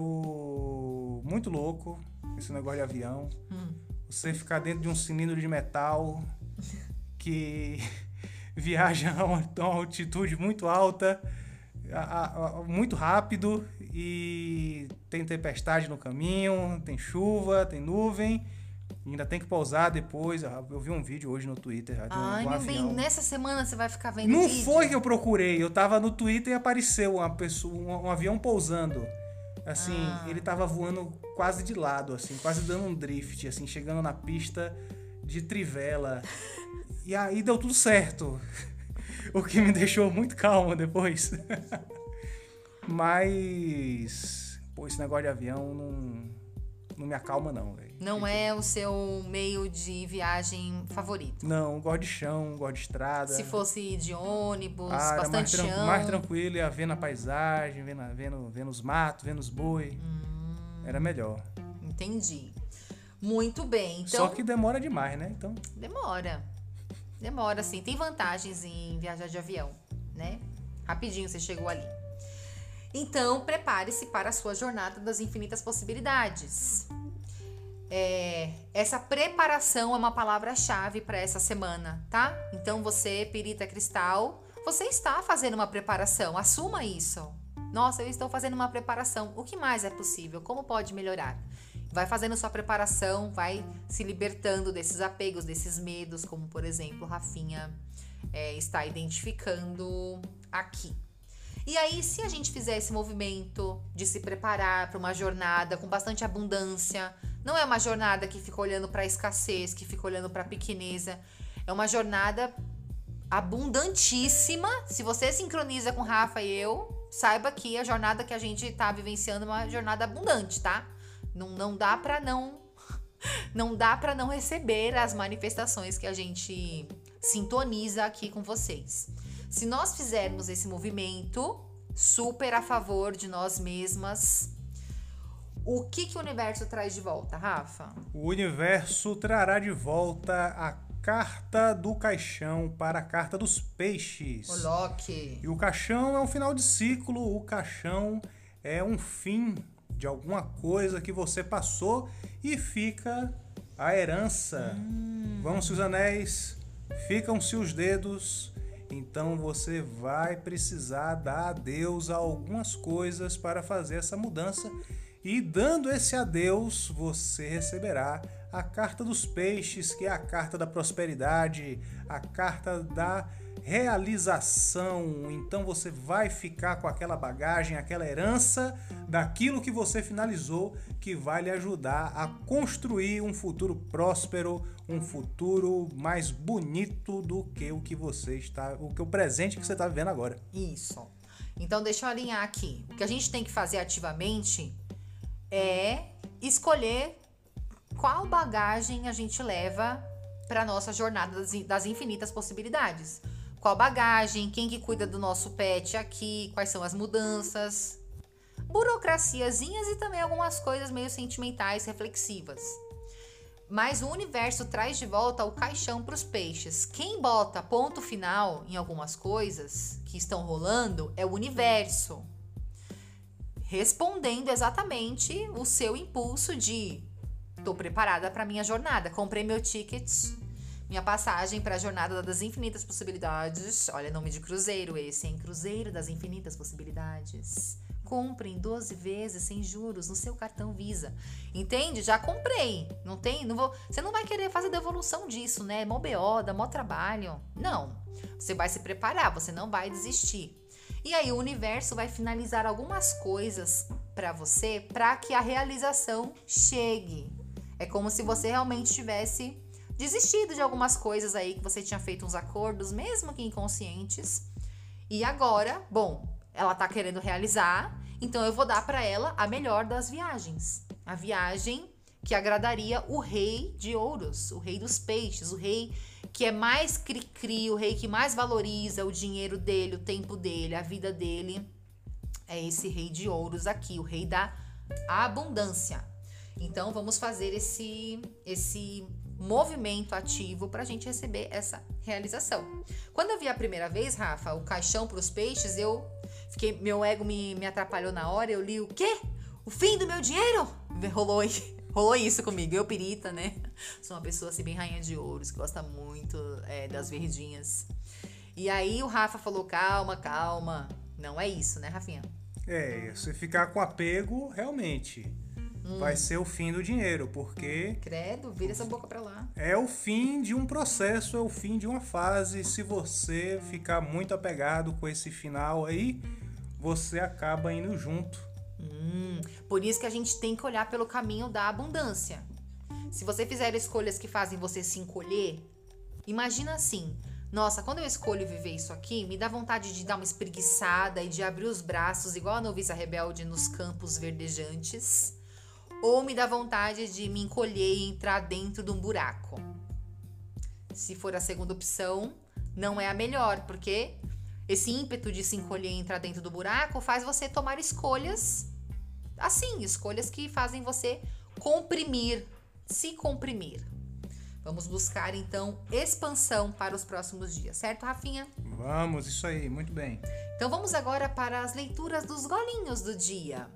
muito louco esse negócio de avião. Hum. Você ficar dentro de um cilindro de metal [LAUGHS] que [LAUGHS] viaja a uma altitude muito alta, a, a, muito rápido e tem tempestade no caminho, tem chuva, tem nuvem. Ainda tem que pousar depois. Eu vi um vídeo hoje no Twitter. Ai, meu bem, nessa semana você vai ficar vendo Não vídeo? foi que eu procurei. Eu tava no Twitter e apareceu uma pessoa, um, um avião pousando. Assim, ah. ele tava voando quase de lado, assim, quase dando um drift, assim, chegando na pista de trivela. [LAUGHS] E aí deu tudo certo. [LAUGHS] o que me deixou muito calmo depois. [LAUGHS] Mas, pô, esse negócio de avião não, não me acalma, não, velho. Não tipo... é o seu meio de viagem favorito? Não, gosto de chão, gosto de estrada. Se fosse de ônibus, ah, bastante mais chão. mais tranquilo, ia vendo a paisagem, vendo, vendo, vendo os matos, vendo os boi. Hum, era melhor. Entendi. Muito bem. Então... Só que demora demais, né? Então... Demora. Demora, sim. Tem vantagens em viajar de avião, né? Rapidinho você chegou ali. Então, prepare-se para a sua jornada das infinitas possibilidades. É, essa preparação é uma palavra-chave para essa semana, tá? Então, você, perita cristal, você está fazendo uma preparação. Assuma isso. Nossa, eu estou fazendo uma preparação. O que mais é possível? Como pode melhorar? Vai fazendo sua preparação, vai se libertando desses apegos, desses medos, como por exemplo, Rafinha é, está identificando aqui. E aí, se a gente fizer esse movimento de se preparar para uma jornada com bastante abundância, não é uma jornada que fica olhando para a escassez, que fica olhando para a pequeneza, é uma jornada abundantíssima. Se você sincroniza com Rafa e eu, saiba que a jornada que a gente está vivenciando é uma jornada abundante, tá? Não, não dá para não [LAUGHS] não dá para não receber as manifestações que a gente sintoniza aqui com vocês. Se nós fizermos esse movimento super a favor de nós mesmas, o que, que o universo traz de volta, Rafa? O universo trará de volta a carta do caixão para a carta dos peixes. O Loki. E o caixão é um final de ciclo, o caixão é um fim de alguma coisa que você passou e fica a herança. Hum. Vão-se os anéis, ficam-se os dedos. Então você vai precisar dar adeus a algumas coisas para fazer essa mudança. E dando esse adeus, você receberá a carta dos peixes, que é a carta da prosperidade, a carta da realização. Então você vai ficar com aquela bagagem, aquela herança daquilo que você finalizou, que vai lhe ajudar a construir um futuro próspero, um futuro mais bonito do que o que você está, o que o presente que você está vivendo agora. Isso. Então deixa eu alinhar aqui. O que a gente tem que fazer ativamente é escolher qual bagagem a gente leva para nossa jornada das infinitas possibilidades qual bagagem, quem que cuida do nosso pet aqui, quais são as mudanças, burocraciazinhas e também algumas coisas meio sentimentais, reflexivas. Mas o universo traz de volta o caixão para os peixes. Quem bota ponto final em algumas coisas que estão rolando é o universo. Respondendo exatamente o seu impulso de tô preparada para minha jornada, comprei meu ticket, minha passagem para a Jornada das Infinitas Possibilidades. Olha, nome de cruzeiro esse, hein? Cruzeiro das Infinitas Possibilidades. Compre em 12 vezes sem juros no seu cartão Visa. Entende? Já comprei. Não tem, não vou. Você não vai querer fazer devolução disso, né? Mó BO, dá mó trabalho. Não. Você vai se preparar, você não vai desistir. E aí o universo vai finalizar algumas coisas para você para que a realização chegue. É como se você realmente tivesse desistido de algumas coisas aí que você tinha feito uns acordos, mesmo que inconscientes. E agora, bom, ela tá querendo realizar, então eu vou dar para ela a melhor das viagens. A viagem que agradaria o rei de ouros, o rei dos peixes, o rei que é mais cri-cri, o rei que mais valoriza o dinheiro dele, o tempo dele, a vida dele. é esse rei de ouros aqui, o rei da abundância. Então vamos fazer esse esse movimento ativo para a gente receber essa realização. Quando eu vi a primeira vez, Rafa, o caixão para os peixes, eu fiquei, meu ego me, me atrapalhou na hora. Eu li o quê? O fim do meu dinheiro? Rolou, [LAUGHS] rolou isso comigo. Eu, pirita, né? [LAUGHS] Sou uma pessoa assim, bem rainha de ouros, que gosta muito é, das verdinhas. E aí o Rafa falou: calma, calma. Não é isso, né, Rafinha? É, você ficar com apego, realmente hum. vai ser o fim do dinheiro, porque. Credo, vira essa boca pra lá. É o fim de um processo, é o fim de uma fase. Se você ficar muito apegado com esse final aí, você acaba indo junto. Hum, por isso que a gente tem que olhar pelo caminho da abundância. Se você fizer escolhas que fazem você se encolher, imagina assim: nossa, quando eu escolho viver isso aqui, me dá vontade de dar uma espreguiçada e de abrir os braços, igual a noviça rebelde nos campos verdejantes. Ou me dá vontade de me encolher e entrar dentro de um buraco. Se for a segunda opção, não é a melhor, porque esse ímpeto de se encolher e entrar dentro do buraco faz você tomar escolhas assim, escolhas que fazem você comprimir, se comprimir. Vamos buscar então expansão para os próximos dias, certo, Rafinha? Vamos, isso aí, muito bem. Então vamos agora para as leituras dos golinhos do dia.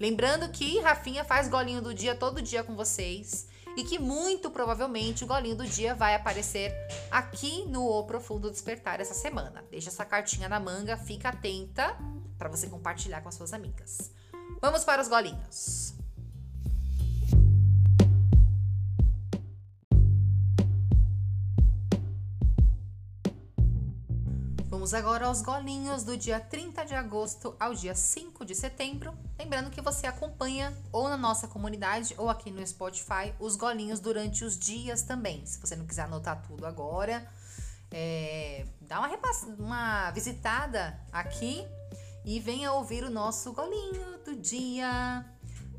Lembrando que Rafinha faz golinho do dia todo dia com vocês e que muito provavelmente o golinho do dia vai aparecer aqui no O Profundo Despertar essa semana. Deixa essa cartinha na manga, fica atenta para você compartilhar com as suas amigas. Vamos para os golinhos. Vamos agora aos golinhos do dia 30 de agosto ao dia 5 de setembro. Lembrando que você acompanha ou na nossa comunidade ou aqui no Spotify os golinhos durante os dias também. Se você não quiser anotar tudo agora, é, dá uma, uma visitada aqui e venha ouvir o nosso golinho do dia.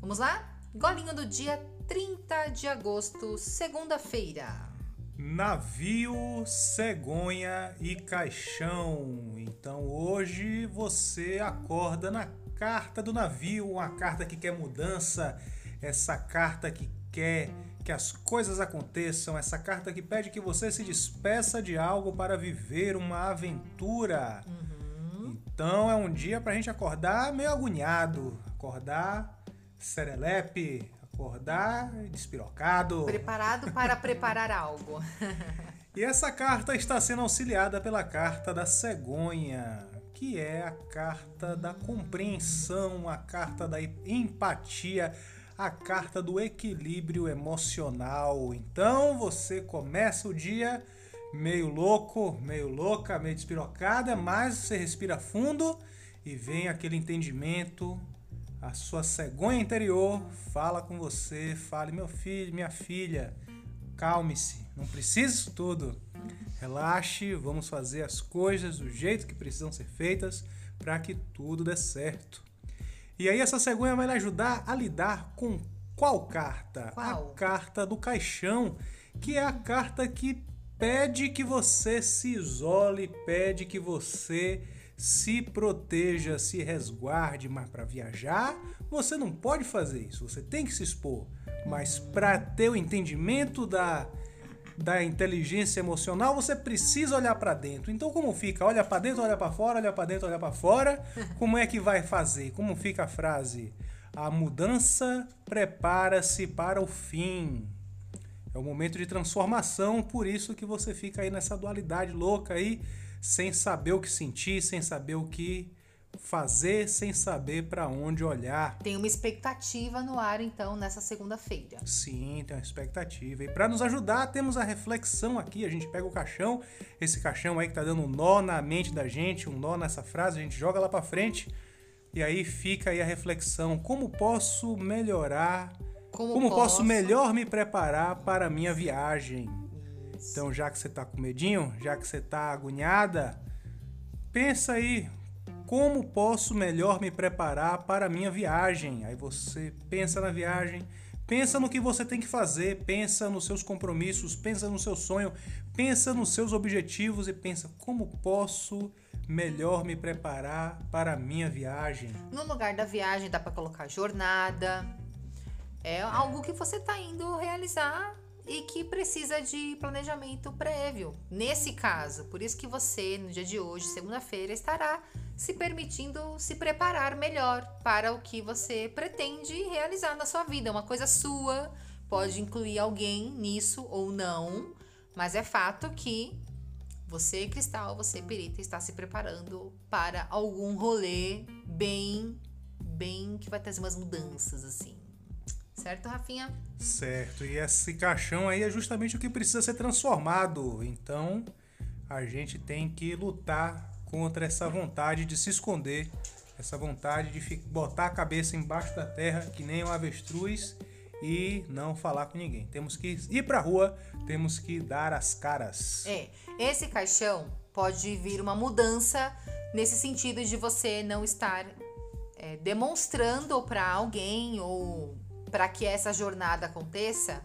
Vamos lá? Golinho do dia 30 de agosto, segunda-feira. Navio, cegonha e caixão. Então hoje você acorda na carta do navio, uma carta que quer mudança, essa carta que quer que as coisas aconteçam, essa carta que pede que você se despeça de algo para viver uma aventura. Uhum. Então é um dia para a gente acordar meio agoniado, acordar serelepe, acordar despirocado. Preparado para preparar algo. [LAUGHS] e essa carta está sendo auxiliada pela carta da cegonha, que é a carta da compreensão, a carta da empatia, a carta do equilíbrio emocional. Então você começa o dia meio louco, meio louca, meio despirocada, mas você respira fundo e vem aquele entendimento, a sua cegonha interior fala com você, fale, meu filho, minha filha, calme-se, não precisa isso tudo. Relaxe, vamos fazer as coisas do jeito que precisam ser feitas para que tudo dê certo. E aí essa cegonha vai lhe ajudar a lidar com qual carta? Qual? A carta do caixão, que é a carta que pede que você se isole, pede que você se proteja, se resguarde, mas para viajar você não pode fazer isso, você tem que se expor. Mas para ter o entendimento da, da inteligência emocional, você precisa olhar para dentro. Então como fica? Olha para dentro, olha para fora, olha para dentro, olha para fora. [LAUGHS] Como é que vai fazer? Como fica a frase? A mudança prepara-se para o fim. É o momento de transformação, por isso que você fica aí nessa dualidade louca aí sem saber o que sentir, sem saber o que fazer, sem saber para onde olhar. Tem uma expectativa no ar então nessa segunda-feira. Sim, tem uma expectativa. E para nos ajudar, temos a reflexão aqui. A gente pega o caixão, esse caixão aí que tá dando um nó na mente da gente, um nó nessa frase, a gente joga lá para frente. E aí fica aí a reflexão: como posso melhorar? Como, como posso? posso melhor me preparar para a minha viagem? Então, já que você está com medinho, já que você está agoniada, pensa aí, como posso melhor me preparar para a minha viagem? Aí você pensa na viagem, pensa no que você tem que fazer, pensa nos seus compromissos, pensa no seu sonho, pensa nos seus objetivos e pensa como posso melhor me preparar para a minha viagem? No lugar da viagem dá para colocar jornada. É algo que você está indo realizar e que precisa de planejamento prévio. Nesse caso, por isso que você, no dia de hoje, segunda-feira, estará se permitindo se preparar melhor para o que você pretende realizar na sua vida. É uma coisa sua, pode incluir alguém nisso ou não, mas é fato que você, Cristal, você, Perita, está se preparando para algum rolê bem, bem que vai trazer umas mudanças, assim. Certo, Rafinha? Certo. E esse caixão aí é justamente o que precisa ser transformado. Então, a gente tem que lutar contra essa vontade de se esconder, essa vontade de botar a cabeça embaixo da terra, que nem um avestruz, e não falar com ninguém. Temos que ir pra rua, temos que dar as caras. É, esse caixão pode vir uma mudança nesse sentido de você não estar é, demonstrando para alguém ou para que essa jornada aconteça.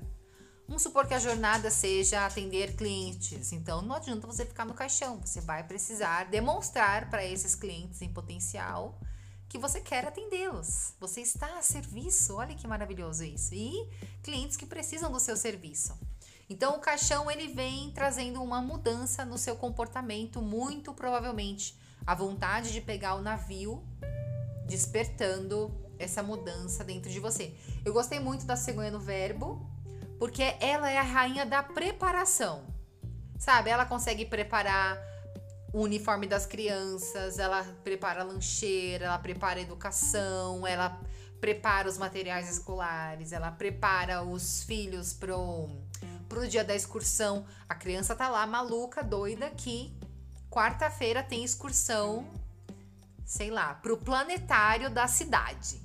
Vamos supor que a jornada seja atender clientes, então não adianta você ficar no caixão, você vai precisar demonstrar para esses clientes em potencial que você quer atendê-los. Você está a serviço, olha que maravilhoso isso. E clientes que precisam do seu serviço. Então o caixão ele vem trazendo uma mudança no seu comportamento, muito provavelmente a vontade de pegar o navio, despertando essa mudança dentro de você. Eu gostei muito da cegonha no verbo, porque ela é a rainha da preparação. Sabe? Ela consegue preparar o uniforme das crianças, ela prepara a lancheira, ela prepara a educação, ela prepara os materiais escolares, ela prepara os filhos pro, pro dia da excursão. A criança tá lá maluca, doida que quarta-feira tem excursão, sei lá, pro planetário da cidade.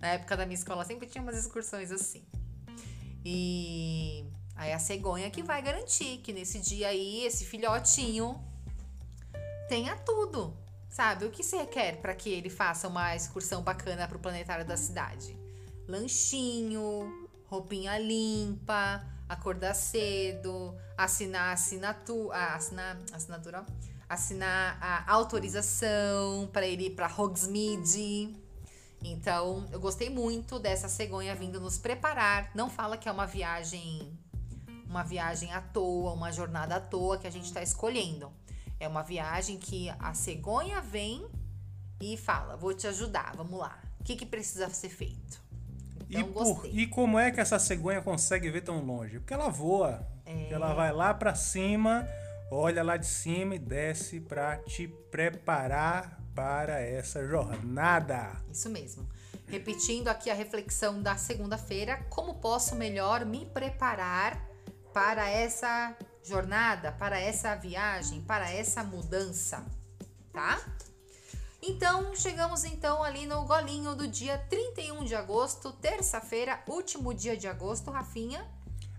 Na época da minha escola sempre tinha umas excursões assim. E Aí a cegonha que vai garantir que nesse dia aí esse filhotinho tenha tudo, sabe? O que você quer para que ele faça uma excursão bacana para o planetário da cidade? Lanchinho, roupinha limpa, acordar cedo, assinar assinatura, assinar assinatura, assinar a autorização para ele ir para Hogsmeade. Então, eu gostei muito dessa cegonha vindo nos preparar. Não fala que é uma viagem uma viagem à toa, uma jornada à toa que a gente está escolhendo. É uma viagem que a cegonha vem e fala: Vou te ajudar, vamos lá. O que, que precisa ser feito? Então, e, por, e como é que essa cegonha consegue ver tão longe? Porque ela voa. É... Ela vai lá para cima, olha lá de cima e desce para te preparar para essa jornada. Isso mesmo. Repetindo aqui a reflexão da segunda-feira, como posso melhor me preparar para essa jornada, para essa viagem, para essa mudança, tá? Então, chegamos então ali no golinho do dia 31 de agosto, terça-feira, último dia de agosto, Rafinha.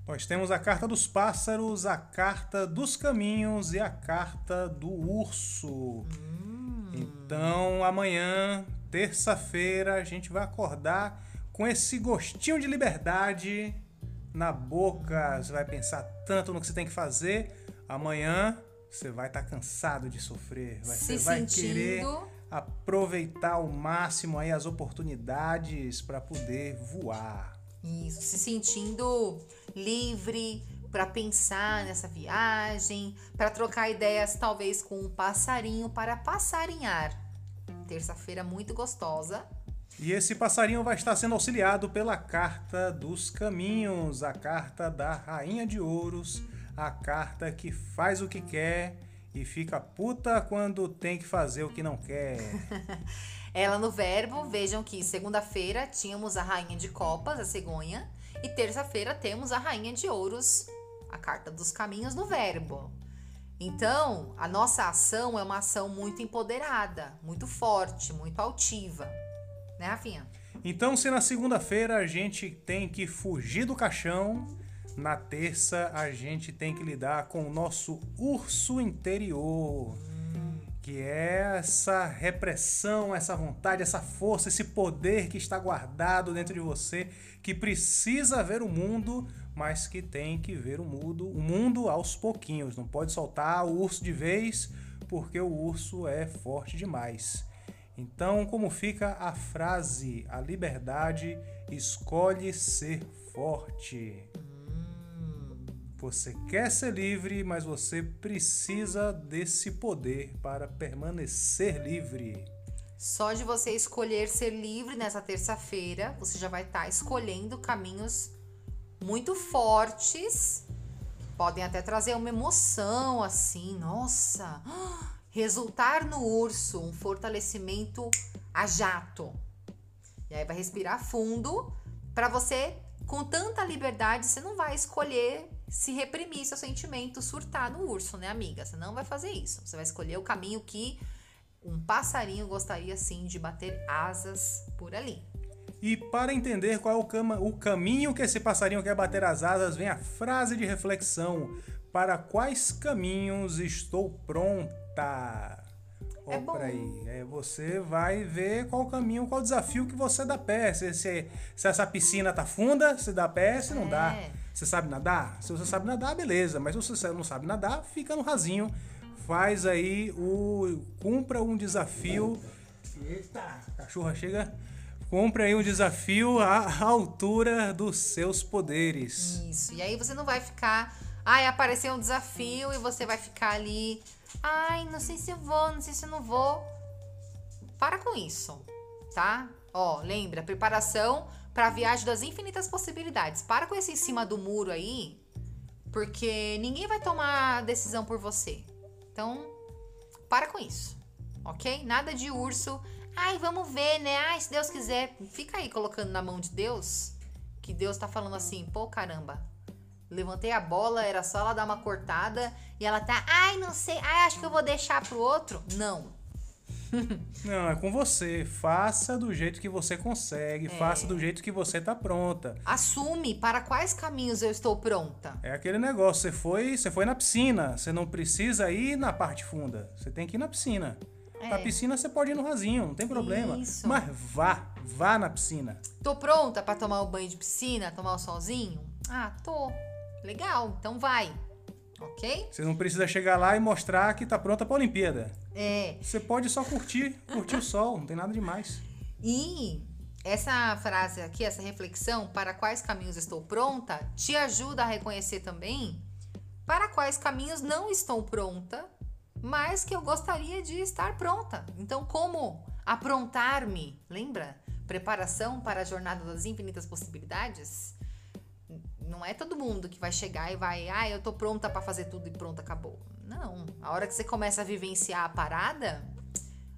Nós temos a carta dos pássaros, a carta dos caminhos e a carta do urso. Hum. Então, amanhã, terça-feira, a gente vai acordar com esse gostinho de liberdade na boca, você vai pensar tanto no que você tem que fazer. Amanhã você vai estar tá cansado de sofrer, você vai sentindo... querer aproveitar ao máximo aí as oportunidades para poder voar. Isso, se sentindo livre para pensar nessa viagem, para trocar ideias talvez com um passarinho para passarinhar. Terça-feira muito gostosa e esse passarinho vai estar sendo auxiliado pela carta dos caminhos, a carta da Rainha de Ouros, a carta que faz o que quer e fica puta quando tem que fazer o que não quer. [LAUGHS] Ela no verbo, vejam que segunda-feira tínhamos a Rainha de Copas, a cegonha, e terça-feira temos a Rainha de Ouros, a carta dos caminhos no verbo. Então, a nossa ação é uma ação muito empoderada, muito forte, muito altiva né, Rafinha? Então, se na segunda-feira a gente tem que fugir do caixão, na terça a gente tem que lidar com o nosso urso interior. Que é essa repressão, essa vontade, essa força, esse poder que está guardado dentro de você, que precisa ver o mundo, mas que tem que ver o mundo, o mundo aos pouquinhos. Não pode soltar o urso de vez, porque o urso é forte demais. Então, como fica a frase? A liberdade escolhe ser forte. Você quer ser livre, mas você precisa desse poder para permanecer livre. Só de você escolher ser livre nessa terça-feira, você já vai estar tá escolhendo caminhos muito fortes. Podem até trazer uma emoção assim, nossa, [GASPS] resultar no urso, um fortalecimento a jato. E aí vai respirar fundo para você, com tanta liberdade, você não vai escolher se reprimir seu sentimento, surtar no urso, né, amiga? Você não vai fazer isso. Você vai escolher o caminho que um passarinho gostaria sim de bater asas por ali. E para entender qual é o, cama, o caminho que esse passarinho quer bater as asas, vem a frase de reflexão: Para quais caminhos estou pronta? É bom. aí. É, você vai ver qual caminho, qual desafio que você dá pé. Se, se, se essa piscina tá funda, se dá pé, se não É. dá. Você sabe nadar? Se você sabe nadar, beleza. Mas se você não sabe nadar, fica no rasinho. Faz aí o. Cumpra um desafio. Eita, cachorra chega. Cumpra aí um desafio à altura dos seus poderes. Isso. E aí você não vai ficar. Ai, apareceu um desafio e você vai ficar ali. Ai, não sei se eu vou, não sei se eu não vou. Para com isso, tá? Ó, lembra, preparação para a viagem das infinitas possibilidades. Para com esse em cima do muro aí, porque ninguém vai tomar decisão por você. Então, para com isso, ok? Nada de urso. Ai, vamos ver, né? Ai, se Deus quiser. Fica aí colocando na mão de Deus, que Deus tá falando assim, pô, caramba. Levantei a bola, era só ela dar uma cortada e ela tá, ai, não sei, ai, acho que eu vou deixar pro outro. Não. [LAUGHS] Não, é com você. Faça do jeito que você consegue. Faça do jeito que você tá pronta. Assume para quais caminhos eu estou pronta. É aquele negócio, você foi, você foi na piscina, você não precisa ir na parte funda, você tem que ir na piscina. É. Na piscina você pode ir no rasinho, não tem problema. Isso. Mas vá, vá na piscina. Tô pronta para tomar o banho de piscina, tomar o solzinho? Ah, tô. Legal, então vai. Ok? Você não precisa chegar lá e mostrar que tá pronta pra Olimpíada. É. Você pode só curtir, curtir o sol, não tem nada demais. E essa frase aqui, essa reflexão, para quais caminhos estou pronta, te ajuda a reconhecer também para quais caminhos não estou pronta, mas que eu gostaria de estar pronta. Então, como aprontar-me? Lembra? Preparação para a jornada das infinitas possibilidades? Não é todo mundo que vai chegar e vai, ah, eu tô pronta para fazer tudo e pronto, acabou. Não. A hora que você começa a vivenciar a parada,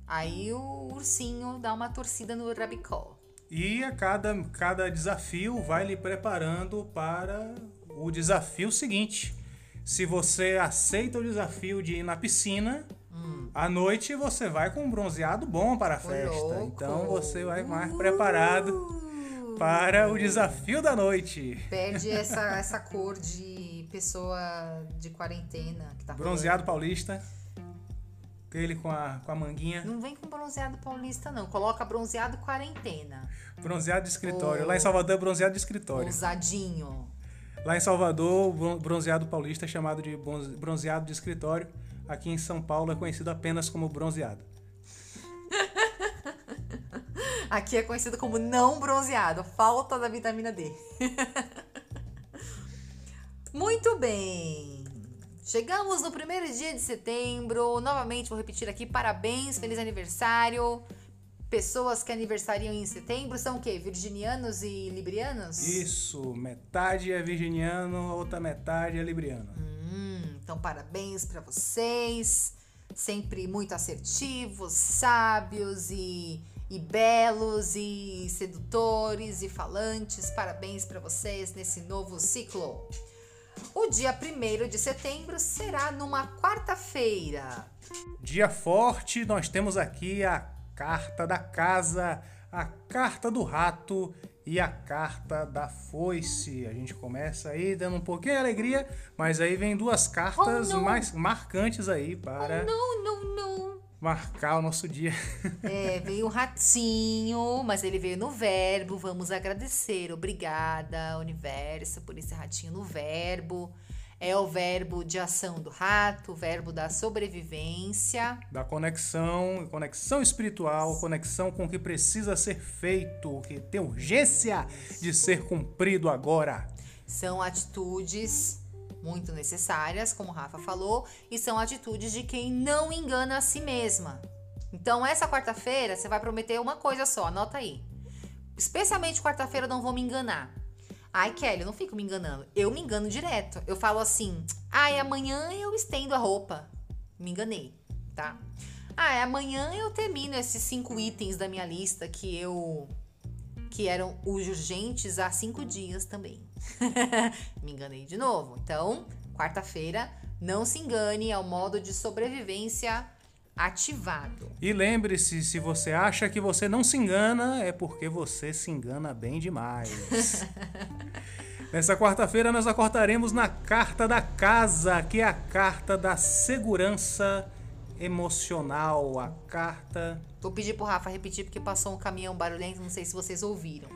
Aí o ursinho dá uma torcida no rabicó. E a cada, cada desafio vai lhe preparando para o desafio seguinte. Se você aceita o desafio de ir na piscina, à noite você vai com um bronzeado bom para a Hum. Festa. Então você vai mais preparado para o desafio da noite. Perde essa, essa cor de pessoa de quarentena que tá Bronzeado paulista. Aquele com a, com a manguinha. rolando. Não vem com bronzeado paulista, não. Coloca bronzeado quarentena. Bronzeado de escritório. Lá em Salvador é bronzeado de escritório. Ousadinho. Lá em Salvador, o bronzeado paulista é chamado de bron- bronzeado de escritório. Aqui em São Paulo é conhecido apenas como bronzeado. [LAUGHS] Aqui é conhecido como não bronzeado. Falta da vitamina D. [LAUGHS] Muito bem. Chegamos no primeiro dia de setembro. Novamente vou repetir aqui: parabéns, feliz aniversário. Pessoas que aniversariam em setembro são o quê? Virginianos e librianos? Isso, metade é virginiano, outra metade é libriano. Hum, então parabéns pra vocês. Sempre muito assertivos, sábios e, e belos e sedutores e falantes. Parabéns pra vocês nesse novo ciclo. O dia 1 de setembro será numa quarta-feira. Dia forte, nós temos aqui a carta da casa, a carta do rato e a carta da foice. A gente começa aí dando um pouquinho de alegria, mas aí vem duas cartas Oh, mais marcantes aí para Não, não, não. Marcar o nosso dia. [LAUGHS] É, veio um ratinho, mas ele veio no verbo. Vamos agradecer. Obrigada, universo, por esse ratinho no verbo. É o verbo de ação do rato, o verbo da sobrevivência. Da conexão, conexão espiritual, conexão com o que precisa ser feito, o que tem urgência de ser cumprido agora. São atitudes muito necessárias, como Rafa falou, e são atitudes de quem não engana a si mesma. Então, essa quarta-feira, você vai prometer uma coisa só, anota aí. Especialmente quarta-feira, não vou me enganar. Ai, Kelly, eu não fico me enganando. Eu me engano direto. Eu falo assim: ai, amanhã eu estendo a roupa. Me enganei, tá? Ah, amanhã eu termino esses cinco itens da minha lista que eu. Que eram urgentes há cinco dias também. [LAUGHS] me enganei de novo. Então, quarta-feira, não se engane, é o modo de sobrevivência ativado. E lembre-se, se você acha que você não se engana, é porque você se engana bem demais. [LAUGHS] Nessa quarta-feira nós acordaremos na carta da casa, que é a carta da segurança emocional, a carta. Vou pedir pro Rafa repetir porque passou um caminhão barulhento, não sei se vocês ouviram.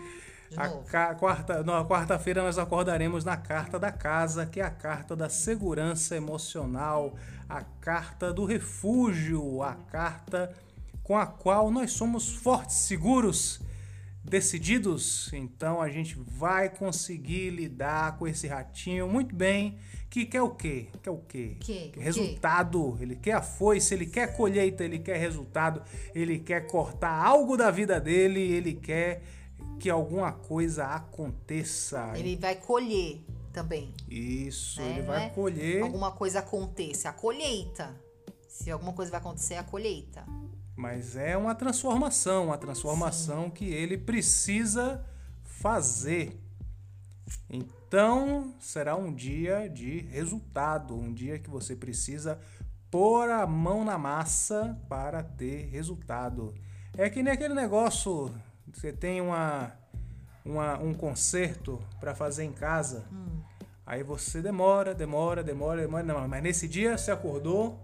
De a ca- quarta, na quarta-feira nós acordaremos na carta da casa, que é a carta da segurança emocional, a carta do refúgio, a carta com a qual nós somos fortes, seguros, decididos. Então a gente vai conseguir lidar com esse ratinho muito bem. Que quer o quê? Quer o quê? Que? Resultado. Ele quer a foice, ele quer colheita, ele quer resultado, ele quer cortar algo da vida dele, ele quer que alguma coisa aconteça. Ele vai colher também. Isso, né? ele vai é colher, Alguma coisa aconteça. A colheita. Se alguma coisa vai acontecer, é a colheita. mas é uma transformação, uma transformação que ele precisa fazer. Então, será um dia de resultado, um dia que você precisa pôr a mão na massa para ter resultado. É que nem aquele negócio, você tem uma, uma um concerto para fazer em casa. Aí você demora, demora, demora, demora, não, mas nesse dia você acordou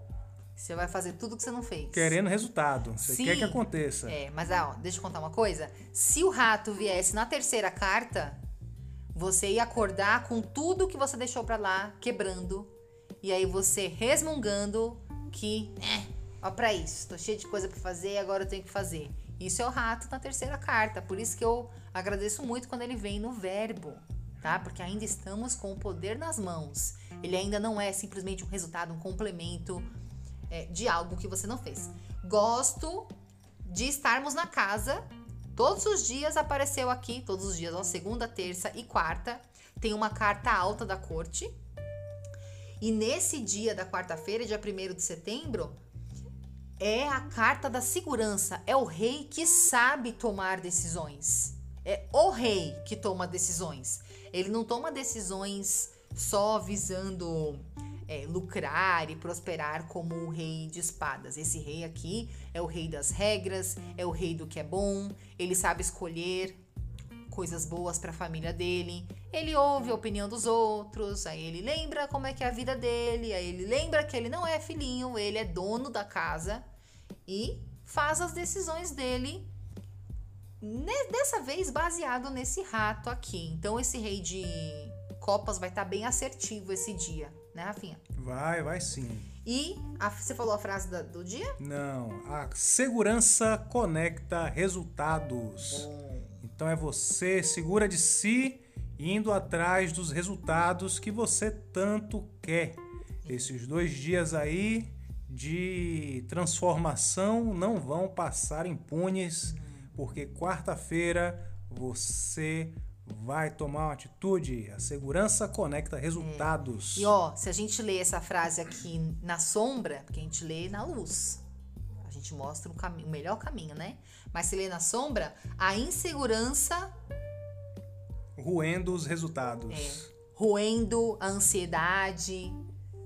Você vai fazer tudo que você não fez. querendo resultado. Você Sim. quer que aconteça. É, mas ó, deixa eu contar uma coisa. Se o rato viesse na terceira carta, você ia acordar com tudo que você deixou pra lá, quebrando. E aí você resmungando que, é, ó pra isso, tô cheio de coisa pra fazer, agora eu tenho que fazer. Isso é o rato na terceira carta. Por isso que eu agradeço muito quando ele vem no verbo, tá? Porque ainda estamos com o poder nas mãos. Ele ainda não é simplesmente um resultado, um complemento é, de algo que você não fez. Gosto de estarmos na casa. Todos os dias apareceu aqui, todos os dias, ó, segunda, terça e quarta, tem uma carta alta da corte. E nesse dia da quarta-feira, dia 1 de setembro, é a carta da segurança. É o rei que sabe tomar decisões. É o rei que toma decisões. Ele não toma decisões só visando é, lucrar e prosperar como o rei de espadas. Esse rei aqui é o rei das regras, é o rei do que é bom. Ele sabe escolher coisas boas para a família dele. Ele ouve a opinião dos outros, aí ele lembra como é que é a vida dele, aí ele lembra que ele não é filhinho, ele é dono da casa e faz as decisões dele ne- dessa vez baseado nesse rato aqui. Então esse rei de copas vai estar bem assertivo esse dia, né, Rafinha? Vai, vai sim. E a- você falou a frase da- do dia? Não, a segurança conecta resultados. Então é você segura de si indo atrás dos resultados que você tanto quer. Esses dois dias aí de transformação não vão passar impunes, porque quarta-feira você vai tomar uma atitude. A segurança conecta resultados. E ó, se a gente lê essa frase aqui na sombra, porque a gente lê na luz, a gente mostra o, caminho, o melhor caminho, né? Mas se lê na sombra, a insegurança Ruendo os resultados. é roendo a ansiedade,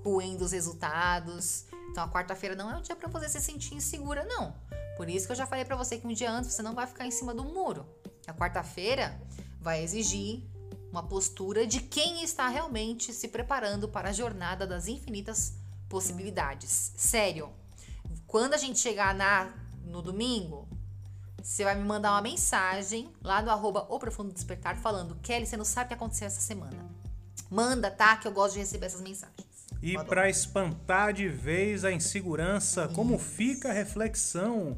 roendo os resultados. Então a quarta-feira não é um dia pra você se sentir insegura, não. Por isso que eu já falei pra você que um dia antes você não vai ficar em cima do muro. A quarta-feira vai exigir uma postura de quem está realmente se preparando para a jornada das infinitas possibilidades. Sério. Quando a gente chegar na no domingo, você vai me mandar uma mensagem lá no arroba O Profundo Despertar falando Kelly, você não sabe o que aconteceu essa semana. Manda, tá? Que eu gosto de receber essas mensagens. E para espantar de vez a insegurança, como fica a reflexão?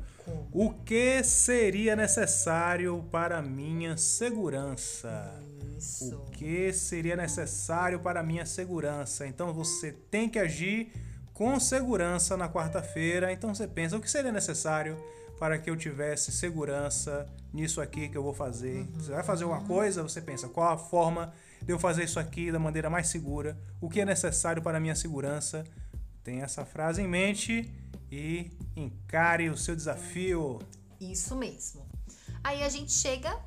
O que seria necessário para minha segurança? Isso. O que seria necessário para minha segurança? Então você tem que agir com segurança na quarta-feira. Então você pensa o que seria necessário para que eu tivesse segurança nisso aqui que eu vou fazer. Você vai fazer uma coisa, você pensa qual a forma de eu fazer isso aqui da maneira mais segura? O que é necessário para a minha segurança? Tenha essa frase em mente e encare o seu desafio. Isso mesmo. Aí a gente chega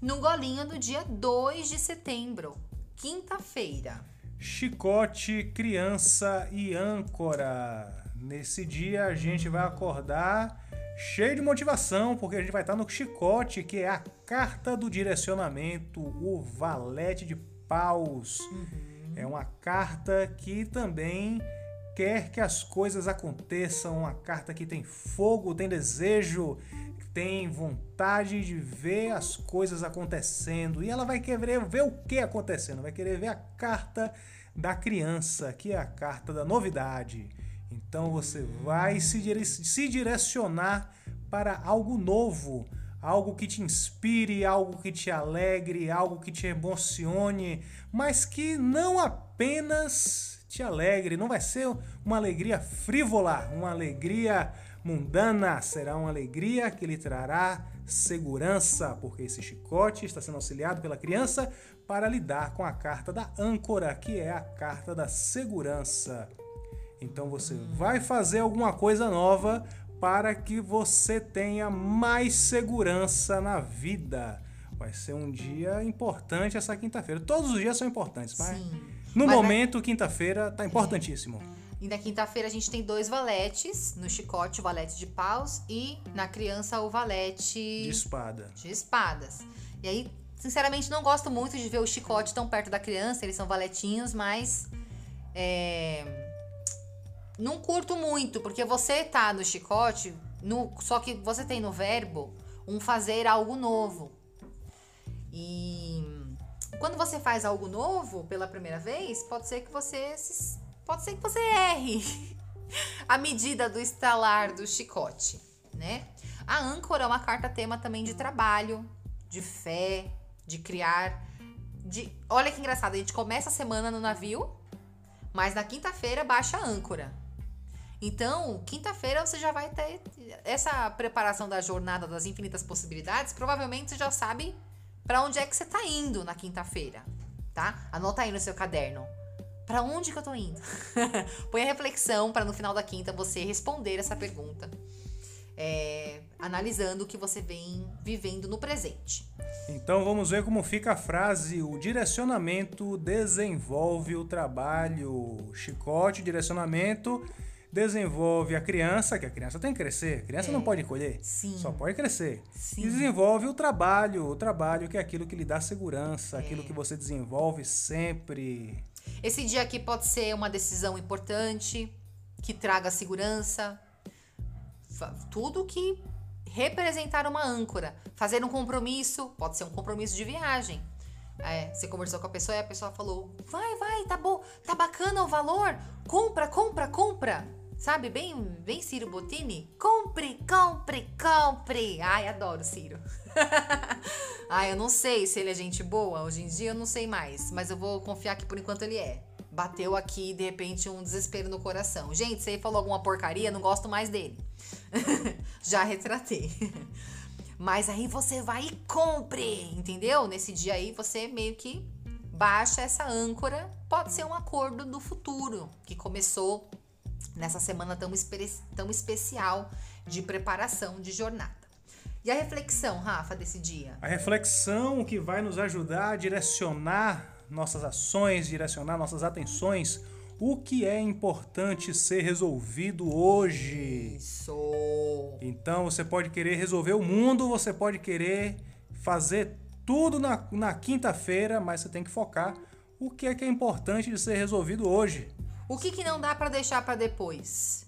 no golinho do dia 2 de setembro, quinta-feira. Chicote, criança e âncora. Nesse dia a gente vai acordar cheio de motivação, porque a gente vai estar no chicote, que é a carta do direcionamento, o valete de paus. É uma carta que também quer que as coisas aconteçam, uma carta que tem fogo, tem desejo, tem vontade de ver as coisas acontecendo. E ela vai querer ver o que acontecendo, vai querer ver a carta da criança, que é a carta da novidade. Então você vai se, dire se direcionar para algo novo, algo que te inspire, algo que te alegre, algo que te emocione, mas que não apenas te alegre, não vai ser uma alegria frívola, uma alegria mundana, será uma alegria que lhe trará segurança, porque esse chicote está sendo auxiliado pela criança para lidar com a carta da âncora, que é a carta da segurança. Então você vai fazer alguma coisa nova para que você tenha mais segurança na vida. Vai ser um dia importante essa quinta-feira. Todos os dias são importantes, mas Sim. No Mas vai- momento, quinta-feira, tá importantíssimo. [LAUGHS] E na quinta-feira a gente tem dois valetes, no chicote o valete de paus e na criança o valete De espada. de espadas. E aí, sinceramente, não gosto muito de ver o chicote tão perto da criança, eles são valetinhos, mas é, não curto muito, porque você tá no chicote, no, só que você tem no verbo um fazer algo novo. E quando você faz algo novo pela primeira vez, pode ser que você se- pode ser que você erre [LAUGHS] a medida do estalar do chicote, né? A âncora é uma carta tema também de trabalho, de fé, de criar, de Olha que engraçado, a gente começa a semana no navio, mas na quinta-feira baixa a âncora. Então, quinta-feira você já vai ter essa preparação da jornada das infinitas possibilidades. Provavelmente você já sabe para onde é que você tá indo na quinta-feira, tá? Anota aí no seu caderno. Para onde que eu tô indo? [LAUGHS] Põe a reflexão para no final da quinta você responder essa pergunta, é, analisando o que você vem vivendo no presente. Então vamos ver como fica a frase: o direcionamento desenvolve o trabalho. Chicote, direcionamento desenvolve a criança, que a criança tem que crescer. A criança É. não pode colher, Sim. só pode crescer. Sim. E desenvolve o trabalho, o trabalho que é aquilo que lhe dá segurança, É. aquilo que você desenvolve sempre. Esse dia aqui pode ser uma decisão importante que traga segurança, tudo que representar uma âncora. Fazer um compromisso, pode ser um compromisso de viagem. É, você conversou com a pessoa e a pessoa falou: vai, vai, tá bom, tá bacana o valor, compra, compra, compra. Sabe, bem, bem Ciro Bottini? Compre, compre, compre. Ai, adoro Ciro. [LAUGHS] Ai, eu não sei se ele é gente boa, hoje em dia eu não sei mais, mas eu vou confiar que por enquanto ele é. Bateu aqui, de repente, um desespero no coração. Gente, ele falou alguma porcaria, não gosto mais dele. [LAUGHS] Já retratei. [LAUGHS] Mas aí você vai e compre, entendeu? Nesse dia aí você meio que baixa essa âncora. Pode ser um acordo do futuro que começou nessa semana tão, espe- tão especial de preparação de jornada. E a reflexão, Rafa, desse dia? A reflexão que vai nos ajudar a direcionar nossas ações, direcionar nossas atenções, o que é importante ser resolvido hoje. Isso. Então você pode querer resolver o mundo, você pode querer fazer tudo na, na quinta-feira, mas você tem que focar o que é que é importante de ser resolvido hoje. O que, que não dá pra deixar pra depois?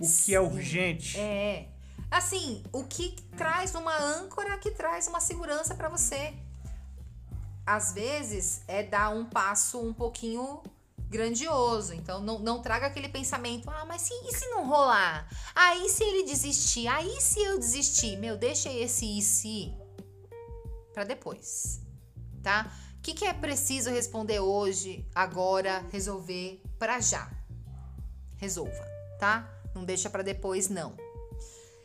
O que é urgente. É. Assim, o que traz uma âncora que traz uma segurança pra você. às vezes é dar um passo um pouquinho grandioso. Então não, não traga aquele pensamento, ah, mas se, e se não rolar? Aí ah, se ele desistir? Aí ah, se eu desistir? Meu, deixa esse e se para depois, tá? O que, que é preciso responder hoje, agora, resolver para já? Resolva, tá? Não deixa para depois, não.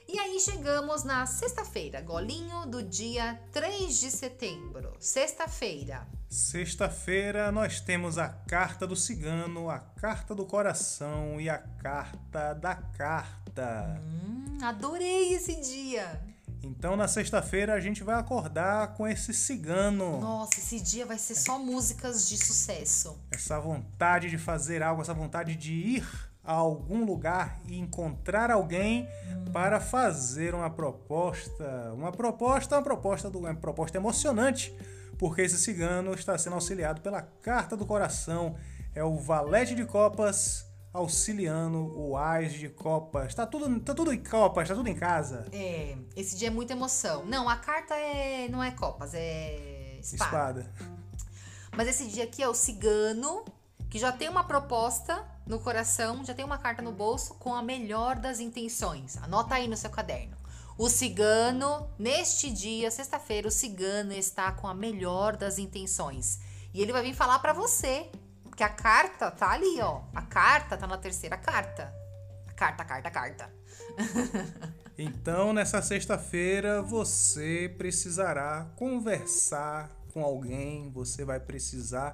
E aí chegamos na sexta-feira, golinho do dia 3 de setembro. Sexta-feira. Sexta-feira nós temos a carta do cigano, a carta do coração e a carta da carta. Hum, adorei esse dia. Então na sexta-feira a gente vai acordar com esse cigano. Nossa, esse dia vai ser só músicas de sucesso. Essa vontade de fazer algo, essa vontade de ir a algum lugar e encontrar alguém hum. para fazer uma proposta. Uma proposta, uma proposta, do, uma proposta emocionante, porque esse cigano está sendo auxiliado pela carta do coração. É o valete de copas auxiliando o Ais de Copas. Está tudo, tá tudo em Copas, está tudo em casa. É, esse dia é muita emoção. Não, a carta é, não é Copas, é espada. espada. Mas esse dia aqui é o cigano, que já tem uma proposta no coração, já tem uma carta no bolso com a melhor das intenções. Anota aí no seu caderno. O cigano, neste dia, sexta-feira, o cigano está com a melhor das intenções. E ele vai vir falar para você porque a carta tá ali, ó. A carta tá na terceira carta. Carta, carta, carta. [LAUGHS] então, nessa sexta-feira, você precisará conversar com alguém, você vai precisar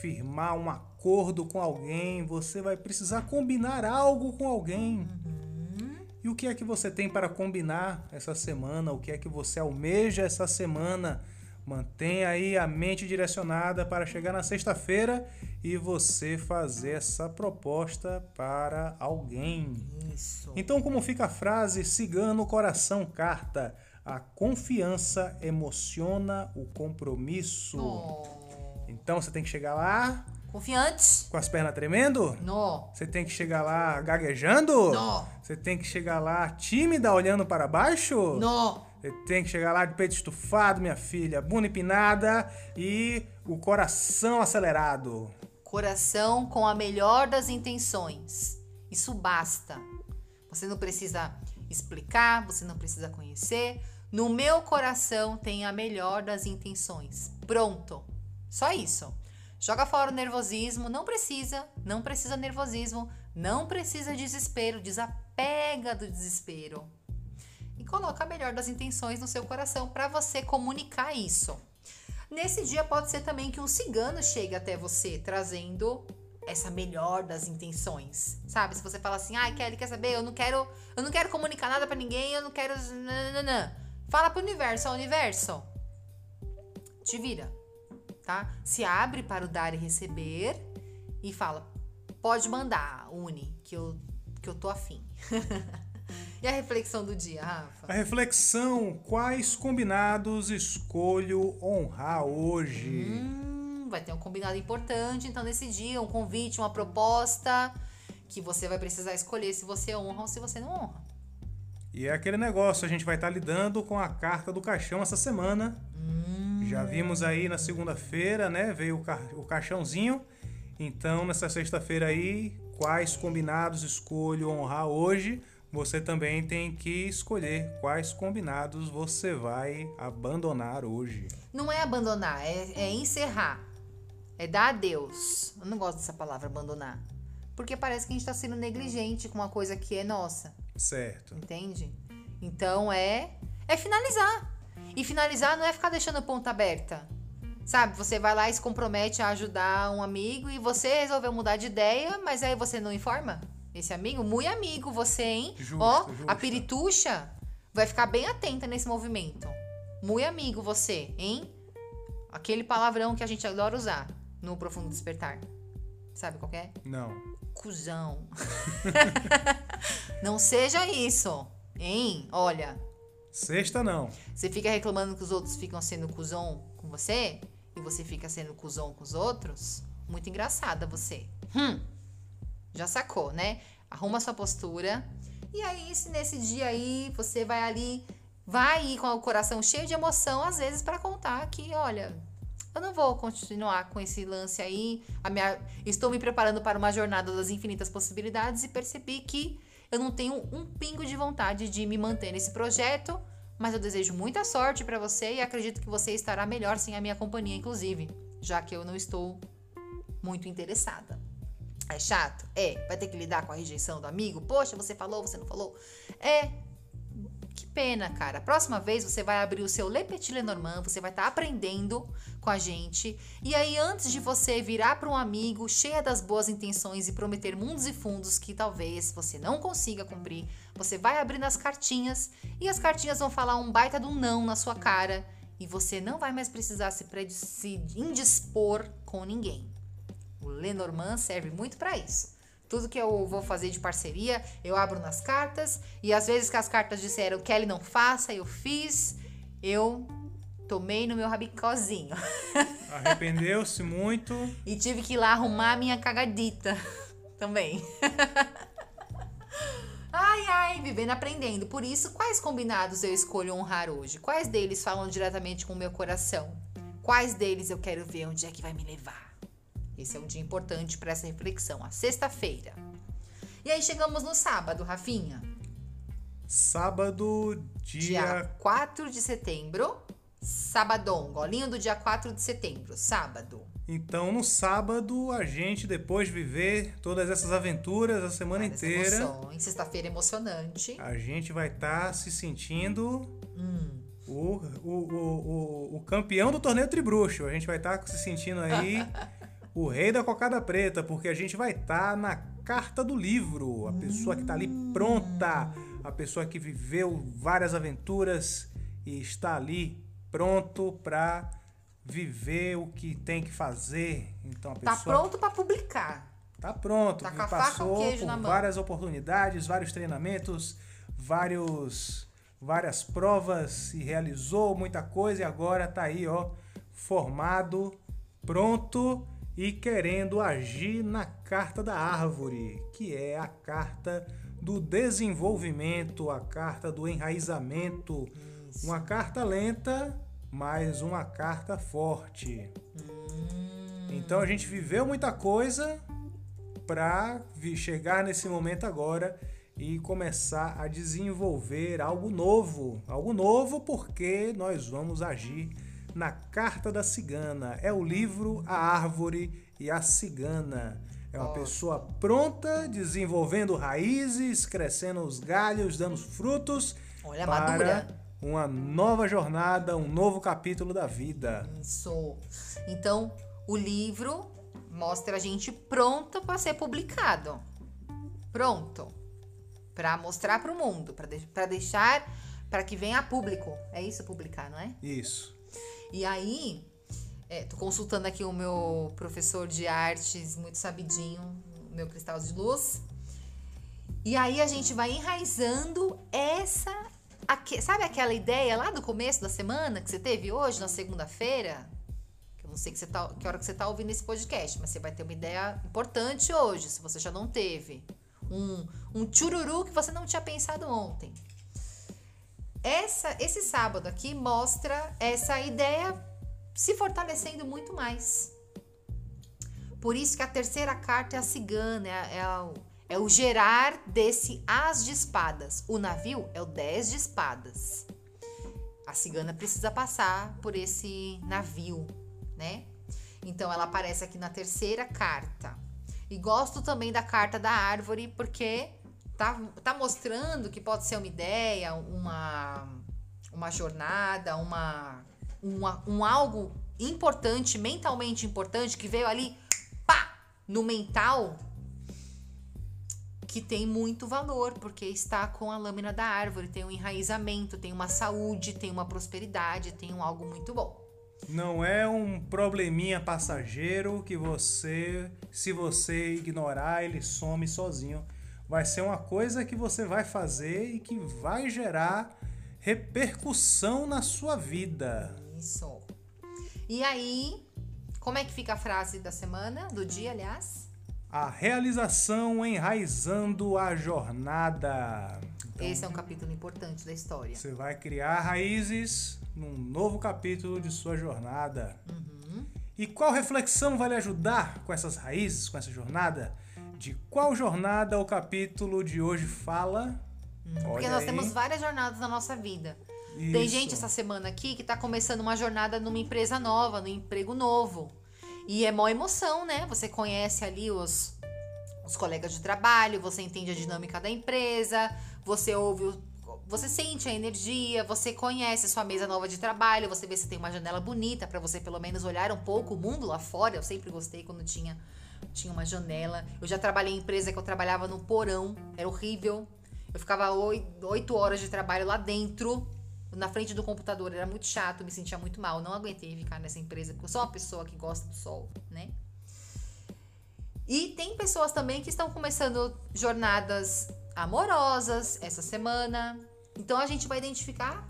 firmar um acordo com alguém, você vai precisar combinar algo com alguém. Uhum. E o que é que você tem para combinar essa semana? O que é que você almeja essa semana? Mantenha aí a mente direcionada para chegar na sexta-feira e você fazer essa proposta para alguém. Isso. Então, como fica a frase cigano coração carta? A confiança emociona o compromisso. Oh. Então você tem que chegar lá Confiantes. Com as pernas tremendo? Não. Você tem que chegar lá gaguejando? Não. Você tem que chegar lá tímida, olhando para baixo? Não. Tem que chegar lá de peito estufado, minha filha, bunda empinada e o coração acelerado. Coração com a melhor das intenções. Isso basta. Você não precisa explicar, você não precisa conhecer. No meu coração tem a melhor das intenções. Pronto. Só isso. Joga fora o nervosismo, não precisa, não precisa nervosismo, não precisa desespero, desapega do desespero. Coloca a melhor das intenções no seu coração para você comunicar isso. Nesse dia pode ser também que um cigano chegue até você trazendo essa melhor das intenções. Sabe? Se você fala assim: "Ai, Kelly, quer saber? Eu não quero, eu não quero comunicar nada para ninguém, eu não quero nananana. Fala pro universo, ó, universo. Te vira, tá? Se abre para o dar e receber e fala: "Pode mandar, Uni, que eu que eu tô afim". [LAUGHS] E a reflexão do dia, Rafa? A reflexão: quais combinados escolho honrar hoje? Hum, vai ter um combinado importante, então, nesse dia, um convite, uma proposta que você vai precisar escolher se você honra ou se você não honra. E é aquele negócio, a gente vai estar lidando com a carta do caixão essa semana. Hum. Já vimos aí na segunda-feira, né? Veio o, ca o caixãozinho. Então, nessa sexta-feira aí, quais combinados escolho honrar hoje? Você também tem que escolher quais combinados você vai abandonar hoje. Não é abandonar, é, é encerrar. É dar adeus. Eu não gosto dessa palavra abandonar. Porque parece que a gente está sendo negligente com uma coisa que é nossa. Certo. Entende? Então é é finalizar. E finalizar não é ficar deixando a ponta aberta. Sabe, você vai lá e se compromete a ajudar um amigo e você resolveu mudar de ideia, mas aí você não informa? Esse amigo, muito amigo você, hein? Justo, Ó, justo. a pirituxa vai ficar bem atenta nesse movimento. Muito amigo você, hein? Aquele palavrão que a gente adora usar no Profundo Despertar. Sabe qual é? Não. Cusão. [LAUGHS] não seja isso, hein? Olha. Sexta não. Você fica reclamando que os outros ficam sendo cuzão com você e você fica sendo cuzão com os outros? Muito engraçada você. Hum. Já sacou, né? Arruma sua postura. E aí, se nesse dia aí você vai ali, vai com o coração cheio de emoção, às vezes, para contar que, olha, eu não vou continuar com esse lance aí. Minha, estou me preparando para uma jornada das infinitas possibilidades e percebi que eu não tenho um pingo de vontade de me manter nesse projeto, mas eu desejo muita sorte para você e acredito que você estará melhor sem a minha companhia, inclusive, já que eu não estou muito interessada. É chato? É. Vai ter que lidar com a rejeição do amigo? Poxa, você falou, você não falou? É. Que pena, cara. Próxima vez você vai abrir o seu Le Petit Lenormand, você vai estar tá aprendendo com a gente. E aí, antes de você virar para um amigo cheia das boas intenções e prometer mundos e fundos que talvez você não consiga cumprir, você vai abrir nas cartinhas e as cartinhas vão falar um baita um não na sua cara e você não vai mais precisar se, se indispor com ninguém. O Lenormand serve muito para isso. Tudo que eu vou fazer de parceria, eu abro nas cartas. E às vezes que as cartas disseram Kelly não faça, eu fiz. Eu tomei no meu rabicozinho. [LAUGHS] Arrependeu-se muito. e tive que ir lá arrumar a minha cagadita [LAUGHS] também. [LAUGHS] ai, ai, vivendo aprendendo. Por isso, quais combinados eu escolho honrar hoje? Quais deles falam diretamente com o meu coração? Quais deles eu quero ver onde é que vai me levar? Esse é um dia importante para essa reflexão, a sexta-feira. E aí chegamos no sábado, Rafinha. Sábado, dia... dia 4 de setembro. Sabadão, golinho do dia 4 de setembro, sábado. Então, no sábado, a gente, depois de viver todas essas aventuras a semana Várias inteira. Sexta-feira emocionante. A gente vai estar tá se sentindo hum. o, o, o, o, o, campeão do torneio Tribruxo. A gente vai estar tá se sentindo aí [LAUGHS] o rei da cocada preta, porque a gente vai estar tá na carta do livro, a pessoa que está ali pronta, a pessoa que viveu várias aventuras e está ali pronto para viver o que tem que fazer. Então a tá pessoa tá pronto para publicar. Tá pronto, tá passou por várias oportunidades, vários treinamentos, vários várias provas e realizou muita coisa e agora tá aí, ó, formado, pronto e querendo agir na carta da árvore, que é a carta do desenvolvimento, a carta do enraizamento. Isso. Uma carta lenta, mas uma carta forte. Hum. Então a gente viveu muita coisa para chegar nesse momento agora e começar a desenvolver algo novo. Algo novo porque nós vamos agir na Carta da Cigana. É o livro A Árvore e a Cigana. É uma pessoa pronta, desenvolvendo raízes, crescendo os galhos, dando frutos Olha, para madura. uma nova jornada, um novo capítulo da vida. Isso. Então, o livro mostra a gente pronta para ser publicado. Pronto. Para mostrar para o mundo, para de deixar para que venha a público. É isso publicar, não é? Isso. E aí, é, tô consultando aqui o meu professor de artes, muito sabidinho, meu cristal de luz. E aí a gente vai enraizando essa. Aqui, sabe aquela ideia lá do começo da semana que você teve hoje, na segunda-feira? Que eu não sei que, você tá, que hora que você tá ouvindo esse podcast, mas você vai ter uma ideia importante hoje, se você já não teve. Um, um chururu que você não tinha pensado ontem. Essa, esse sábado aqui mostra essa ideia se fortalecendo muito mais. Por isso que a terceira carta é a cigana, é, é, o, é o gerar desse as de espadas. O navio é o 10 de espadas. A cigana precisa passar por esse navio, né? Então ela aparece aqui na terceira carta. E gosto também da carta da árvore porque tá, tá mostrando que pode ser uma ideia, uma, uma jornada, uma, uma, um algo importante, mentalmente importante, que veio ali, pá, no mental, que tem muito valor, porque está com a lâmina da árvore, tem um enraizamento, tem uma saúde, tem uma prosperidade, tem um algo muito bom. Não é um probleminha passageiro que você, se você ignorar, ele some sozinho vai ser uma coisa que você vai fazer e que vai gerar repercussão na sua vida. Isso. E aí, como é que fica a frase da semana, do dia, aliás? A realização enraizando a jornada. Então Esse é um capítulo importante da história. Você vai criar raízes num novo capítulo de sua jornada. Uhum. E qual reflexão vai lhe ajudar com essas raízes, com essa jornada? De qual jornada o capítulo de hoje fala? Porque Olha nós aí. temos várias jornadas na nossa vida. Tem Isso. gente essa semana aqui que tá começando uma jornada numa empresa nova, num emprego novo. E é mó emoção, né? Você conhece ali os, os colegas de trabalho, você entende a dinâmica da empresa, você ouve, o- você sente a energia, você conhece a sua mesa nova de trabalho, você vê se tem uma janela bonita pra você pelo menos olhar um pouco o mundo lá fora. Eu sempre gostei quando tinha tinha uma janela. Eu já trabalhei em empresa que eu trabalhava no porão, era horrível. Eu ficava oi- oito horas de trabalho lá dentro, na frente do computador, era muito chato, me sentia muito mal. Não aguentei ficar nessa empresa, porque eu sou uma pessoa que gosta do sol, né? E tem pessoas também que estão começando jornadas amorosas essa semana. Então a gente vai identificar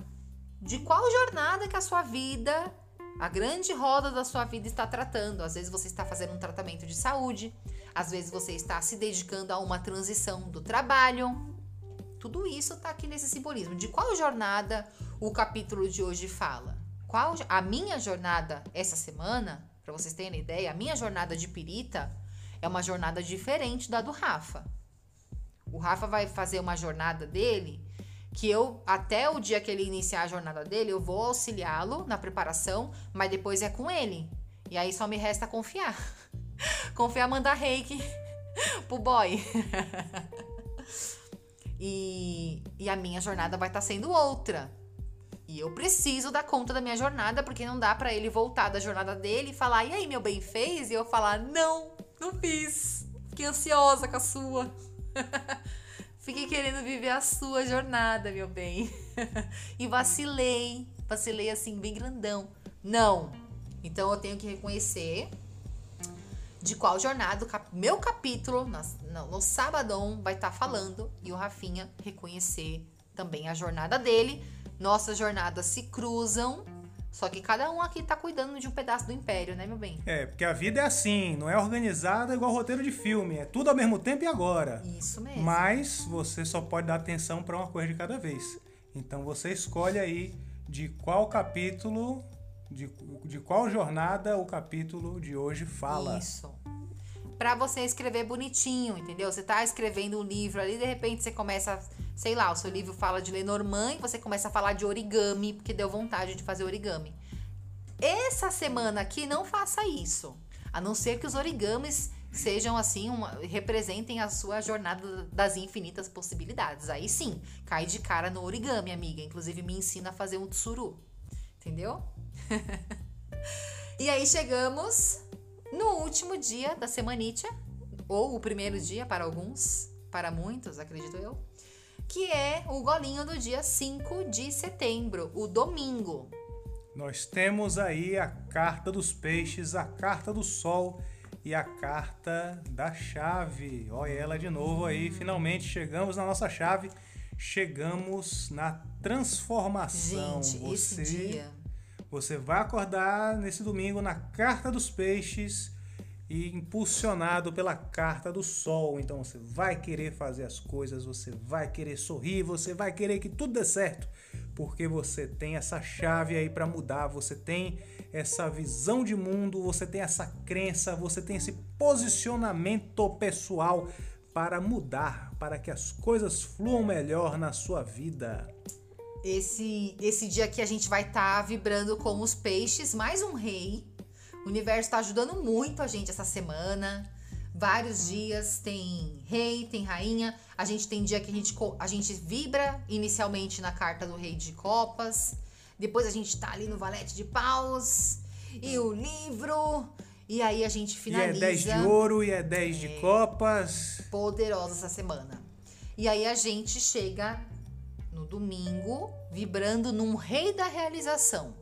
de qual jornada que a sua vida, a grande roda da sua vida está tratando. Às vezes você está fazendo um tratamento de saúde, às vezes você está se dedicando a uma transição do trabalho. Tudo isso tá aqui nesse simbolismo. De qual jornada o capítulo de hoje fala? Qual a minha jornada essa semana, para vocês terem ideia, a minha jornada de pirita é uma jornada diferente da do Rafa. O Rafa vai fazer uma jornada dele que eu, até o dia que ele iniciar a jornada dele, eu vou auxiliá-lo na preparação, mas depois é com ele. E aí só me resta confiar. [LAUGHS] confiar, mandar reiki [LAUGHS] pro boy. [LAUGHS] e, e a minha jornada vai estar sendo outra. E eu preciso dar conta da minha jornada, porque não dá pra ele voltar da jornada dele e falar, e aí, meu bem, fez? E eu falar, não, não fiz. Fiquei ansiosa com a sua. Fiquei querendo viver a sua jornada, meu bem. [LAUGHS] e vacilei. Vacilei assim, bem grandão. Não. Então eu tenho que reconhecer de qual jornada meu capítulo no, no sabadão vai estar falando e o Rafinha reconhecer também a jornada dele. Nossas jornadas se cruzam, só que cada um aqui tá cuidando de um pedaço do império, né, meu bem? É, porque a vida é assim, não é organizada igual roteiro de filme, é tudo ao mesmo tempo e agora. Isso mesmo. Mas você só pode dar atenção para uma coisa de cada vez. Então você escolhe aí de qual capítulo, de, de qual jornada o capítulo de hoje fala. Isso. Pra você escrever bonitinho, entendeu? Você tá escrevendo um livro ali, de repente você começa, sei lá, o seu livro fala de Lenormand e você começa a falar de origami, porque deu vontade de fazer origami. Essa semana aqui não faça isso. A não ser que os origamis sejam assim, uma- representem a sua jornada das infinitas possibilidades. Aí sim, cai de cara no origami, amiga. Inclusive me ensina a fazer um tsuru. Entendeu? [LAUGHS] E aí chegamos no último dia da semanitia, ou o primeiro dia para alguns, para muitos, acredito eu, que é o golinho do dia 5 de setembro, o domingo. Nós temos aí a carta dos peixes, a carta do sol e a carta da chave. Olha ela de novo aí, finalmente chegamos na nossa chave, chegamos na transformação. Gente, esse Você- dia. Você vai acordar nesse domingo na carta dos peixes e impulsionado pela carta do sol. Então você vai querer fazer as coisas, você vai querer sorrir, você vai querer que tudo dê certo, porque você tem essa chave aí para mudar, você tem essa visão de mundo, você tem essa crença, você tem esse posicionamento pessoal para mudar, para que as coisas fluam melhor na sua vida. Esse, esse dia aqui a gente vai estar vibrando com os peixes, mais um rei. O universo está ajudando muito a gente essa semana. Vários dias tem rei, tem rainha. A gente tem dia que a gente, a gente vibra inicialmente na carta do rei de copas. Depois a gente tá ali no valete de paus. E o livro. E aí a gente E é finaliza 10 de ouro, e é 10 de copas. poderosa essa semana. E aí a gente chega no domingo vibrando num rei da realização.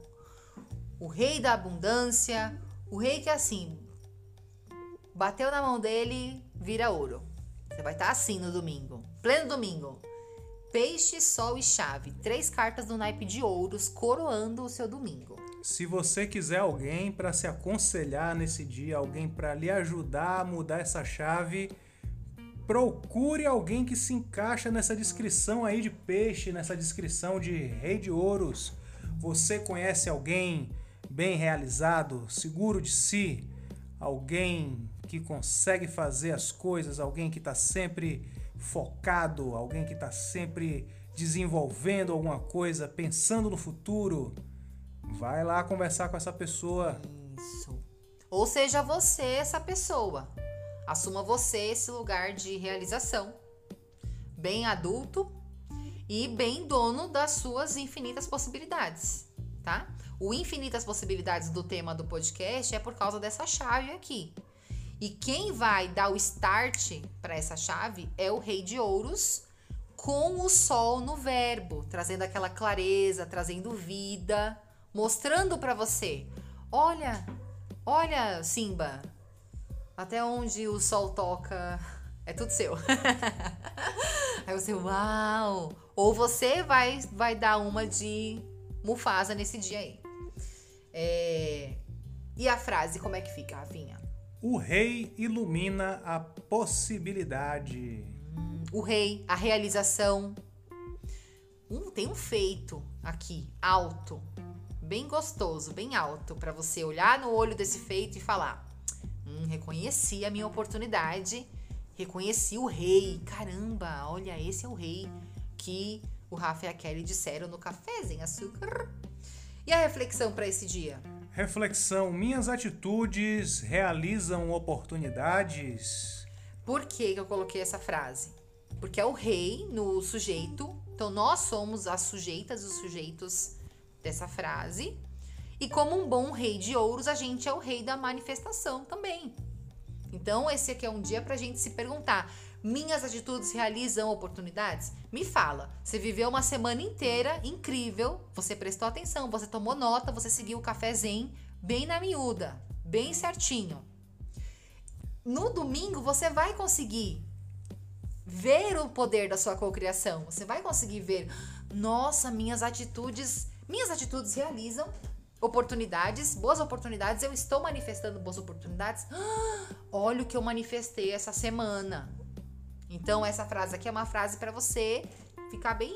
O rei da abundância, o rei que assim bateu na mão dele, vira ouro. Você vai estar assim no domingo, pleno domingo. Peixe, sol e chave, três cartas do naipe de ouros coroando o seu domingo. Se você quiser alguém para se aconselhar nesse dia, alguém para lhe ajudar a mudar essa chave, procure alguém que se encaixa nessa descrição aí de peixe, nessa descrição de rei de ouros. Você conhece alguém bem realizado, seguro de si, alguém que consegue fazer as coisas, alguém que está sempre focado, alguém que está sempre desenvolvendo alguma coisa, pensando no futuro. Vai lá conversar com essa pessoa. Isso. Ou seja, você essa pessoa. Assuma você esse lugar de realização. Bem adulto e bem dono das suas infinitas possibilidades, tá? O infinitas possibilidades do tema do podcast é por causa dessa chave aqui. E quem vai dar o start para essa chave é o Rei de Ouros com o sol no verbo, trazendo aquela clareza, trazendo vida, mostrando para você: olha, olha, Simba, até onde o sol toca, é tudo seu. [LAUGHS] Aí você, uau! Ou você vai, vai dar uma de Mufasa nesse dia aí. É... E a frase, como é que fica, Rafinha? O rei ilumina a possibilidade. Hum, o rei, a realização. Hum, tem um feito aqui, alto, bem gostoso, bem alto, para você olhar no olho desse feito e falar: Hum, reconheci a minha oportunidade, reconheci o rei. Caramba, olha, esse é o rei que o Rafa e a Kelly disseram no cafezinho açúcar. E a reflexão para esse dia? Reflexão: minhas atitudes realizam oportunidades. Por que, eu coloquei essa frase? Porque é o rei no sujeito, então nós somos as sujeitas, os sujeitos dessa frase. E como um bom rei de ouros, a gente é o rei da manifestação também. Então, esse aqui é um dia para a gente se perguntar: minhas atitudes realizam oportunidades? Me fala. Você viveu uma semana inteira incrível, você prestou atenção, você tomou nota, você seguiu o cafezinho bem na miúda, bem certinho. No domingo, você vai conseguir ver o poder da sua cocriação. Você vai conseguir ver, nossa, minhas atitudes, minhas atitudes realizam oportunidades, boas oportunidades, eu estou manifestando boas oportunidades. Ah, [GASPS] olha o que eu manifestei essa semana. Então essa frase aqui é uma frase para você ficar bem,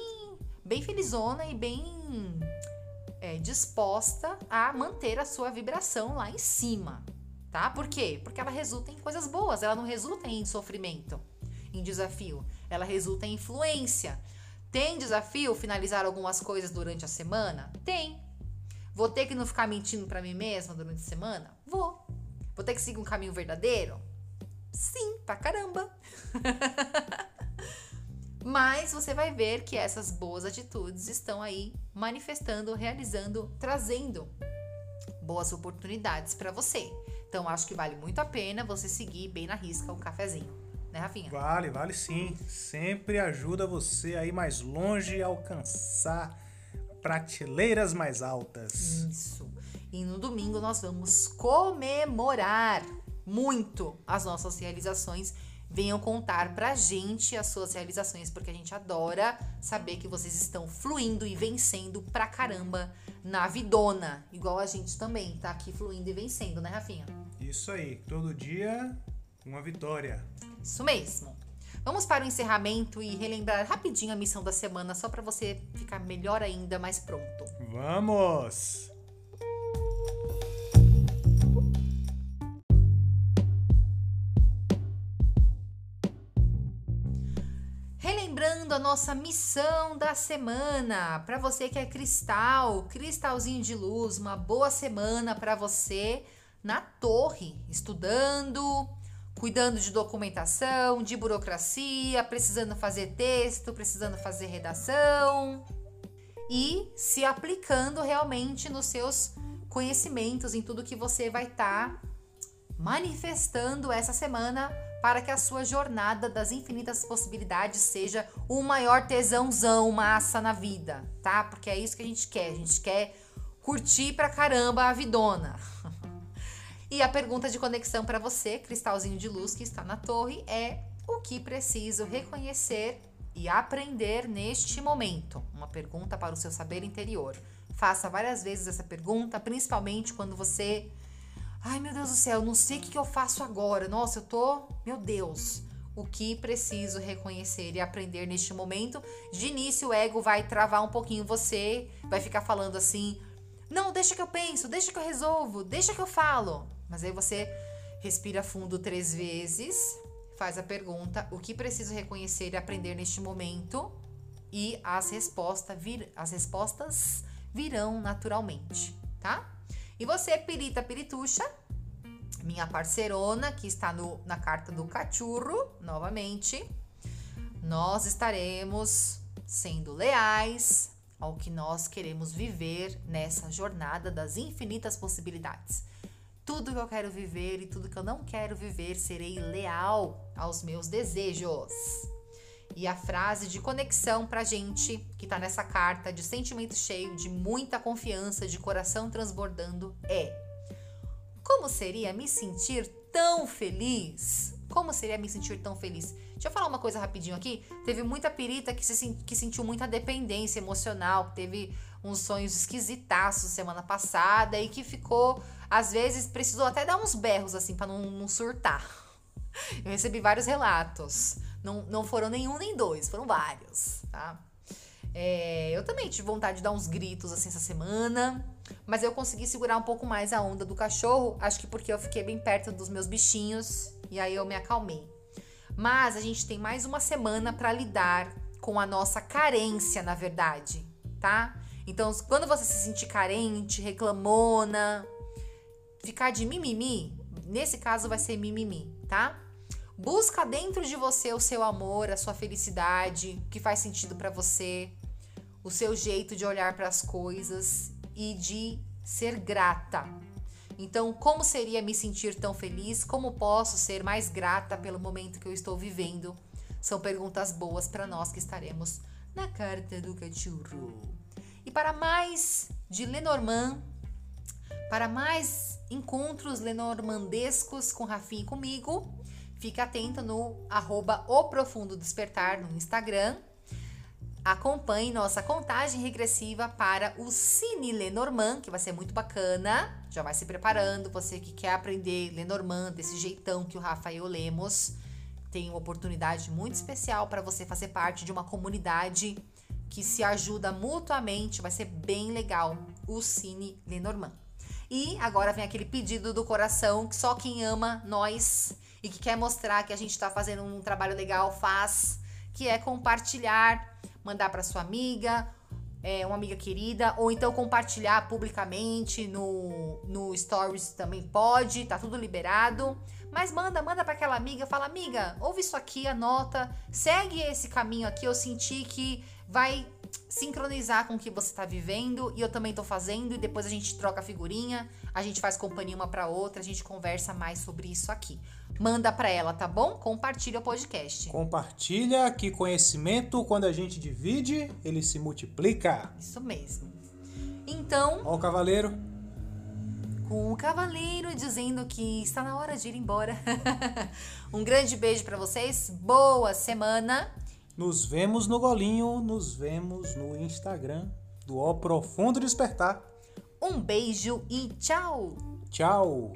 bem felizona e bem é, disposta a manter a sua vibração lá em cima, tá? Por quê? Porque ela resulta em coisas boas. Ela não resulta em sofrimento, em desafio. Ela resulta em influência. Tem desafio finalizar algumas coisas durante a semana? Tem. Vou ter que não ficar mentindo para mim mesma durante a semana? Vou. Vou ter que seguir um caminho verdadeiro? Sim, pra caramba. [LAUGHS] Mas você vai ver que essas boas atitudes estão aí manifestando, realizando, trazendo boas oportunidades para você. Então acho que vale muito a pena você seguir bem na risca um cafezinho. Né, Rafinha? Vale, vale sim. Sempre ajuda você a ir mais longe e alcançar prateleiras mais altas. Isso. E no domingo nós vamos comemorar muito as nossas realizações. Venham contar pra gente as suas realizações, porque a gente adora saber que vocês estão fluindo e vencendo pra caramba na vidona. Igual a gente também tá aqui fluindo e vencendo, né, Rafinha? Isso aí. Todo dia uma vitória. Isso mesmo. Vamos para o encerramento e relembrar rapidinho a missão da semana, só para você ficar melhor ainda, mais pronto. Vamos! Relembrando a nossa missão da semana, para você que é cristal, cristalzinho de luz, uma boa semana para você na torre, estudando, cuidando de documentação, de burocracia, precisando fazer texto, precisando fazer redação e se aplicando realmente nos seus conhecimentos, em tudo que você vai estar tá manifestando essa semana para que a sua jornada das infinitas possibilidades seja o maior tesãozão massa na vida, tá? Porque é isso que a gente quer, a gente quer curtir pra caramba a vidona. [LAUGHS] E a pergunta de conexão para você, cristalzinho de luz que está na torre, é o que preciso reconhecer e aprender neste momento? Uma pergunta para o seu saber interior. Faça várias vezes essa pergunta, principalmente quando você. Ai meu Deus do céu, não sei o que eu faço agora. Nossa, eu tô. Meu Deus. o que preciso reconhecer e aprender neste momento. De início, o ego vai travar um pouquinho você, vai ficar falando assim: não, deixa que eu penso, deixa que eu resolvo, deixa que eu falo. Mas aí você respira fundo três vezes, faz a pergunta: o que preciso reconhecer e aprender neste momento? E as respostas, vir, as respostas virão naturalmente, tá? E você, Pirita Pirituxa, minha parceirona, que está no, na carta do cachorro, novamente, nós estaremos sendo leais ao que nós queremos viver nessa jornada das infinitas possibilidades. Tudo que eu quero viver e tudo que eu não quero viver, serei leal aos meus desejos. E a frase de conexão pra gente, que tá nessa carta de sentimento cheio, de muita confiança, de coração transbordando, é: Como seria me sentir tão feliz? Como seria me sentir tão feliz? Deixa eu falar uma coisa rapidinho aqui. Teve muita pirita que, se, que sentiu muita dependência emocional, que teve uns sonhos esquisitaços semana passada e que ficou, às vezes, precisou até dar uns berros assim para não, não surtar. Eu recebi vários relatos. Não, não foram nenhum nem dois, foram vários, tá? É, eu também tive vontade de dar uns gritos assim essa semana, mas eu consegui segurar um pouco mais a onda do cachorro, acho que porque eu fiquei bem perto dos meus bichinhos e aí eu me acalmei. Mas a gente tem mais uma semana para lidar com a nossa carência, na verdade, tá? Então, quando você se sentir carente, reclamona, ficar de mimimi, nesse caso vai ser mimimi, tá? Busca dentro de você o seu amor, a sua felicidade, o que faz sentido para você, o seu jeito de olhar para as coisas e de ser grata. Então, como seria me sentir tão feliz? Como posso ser mais grata pelo momento que eu estou vivendo? São perguntas boas para nós que estaremos na carta do cachorro. E para mais de Lenormand, para mais encontros lenormandescos com Rafinha e comigo, Fique atento no arroba O Profundo Despertar no Instagram. Acompanhe nossa contagem regressiva para o Cine Lenormand, que vai ser muito bacana. Já vai se preparando. Você que quer aprender Lenormand desse jeitão que o Rafael Lemos tem uma oportunidade muito especial para você fazer parte de uma comunidade que se ajuda mutuamente. Vai ser bem legal o Cine Lenormand. E agora vem aquele pedido do coração que só quem ama nós e que quer mostrar que a gente está fazendo um trabalho legal, faz, que é compartilhar, mandar para sua amiga, é, uma amiga querida, ou então compartilhar publicamente no, no Stories também pode, tá tudo liberado. Mas manda, manda para aquela amiga, fala, amiga, ouve isso aqui, anota, segue esse caminho aqui, eu senti que vai sincronizar com o que você está vivendo e eu também estou fazendo e depois a gente troca figurinha, a gente faz companhia uma para outra, a gente conversa mais sobre isso aqui. Manda para ela, tá bom? Compartilha o podcast. Compartilha que conhecimento, quando a gente divide, ele se multiplica. Isso mesmo. Então. Ó o cavaleiro. Com o cavaleiro dizendo que está na hora de ir embora. [LAUGHS] um grande beijo para vocês. Boa semana. Nos vemos no golinho, nos vemos no Instagram do O Profundo Despertar. Um beijo e tchau. Tchau.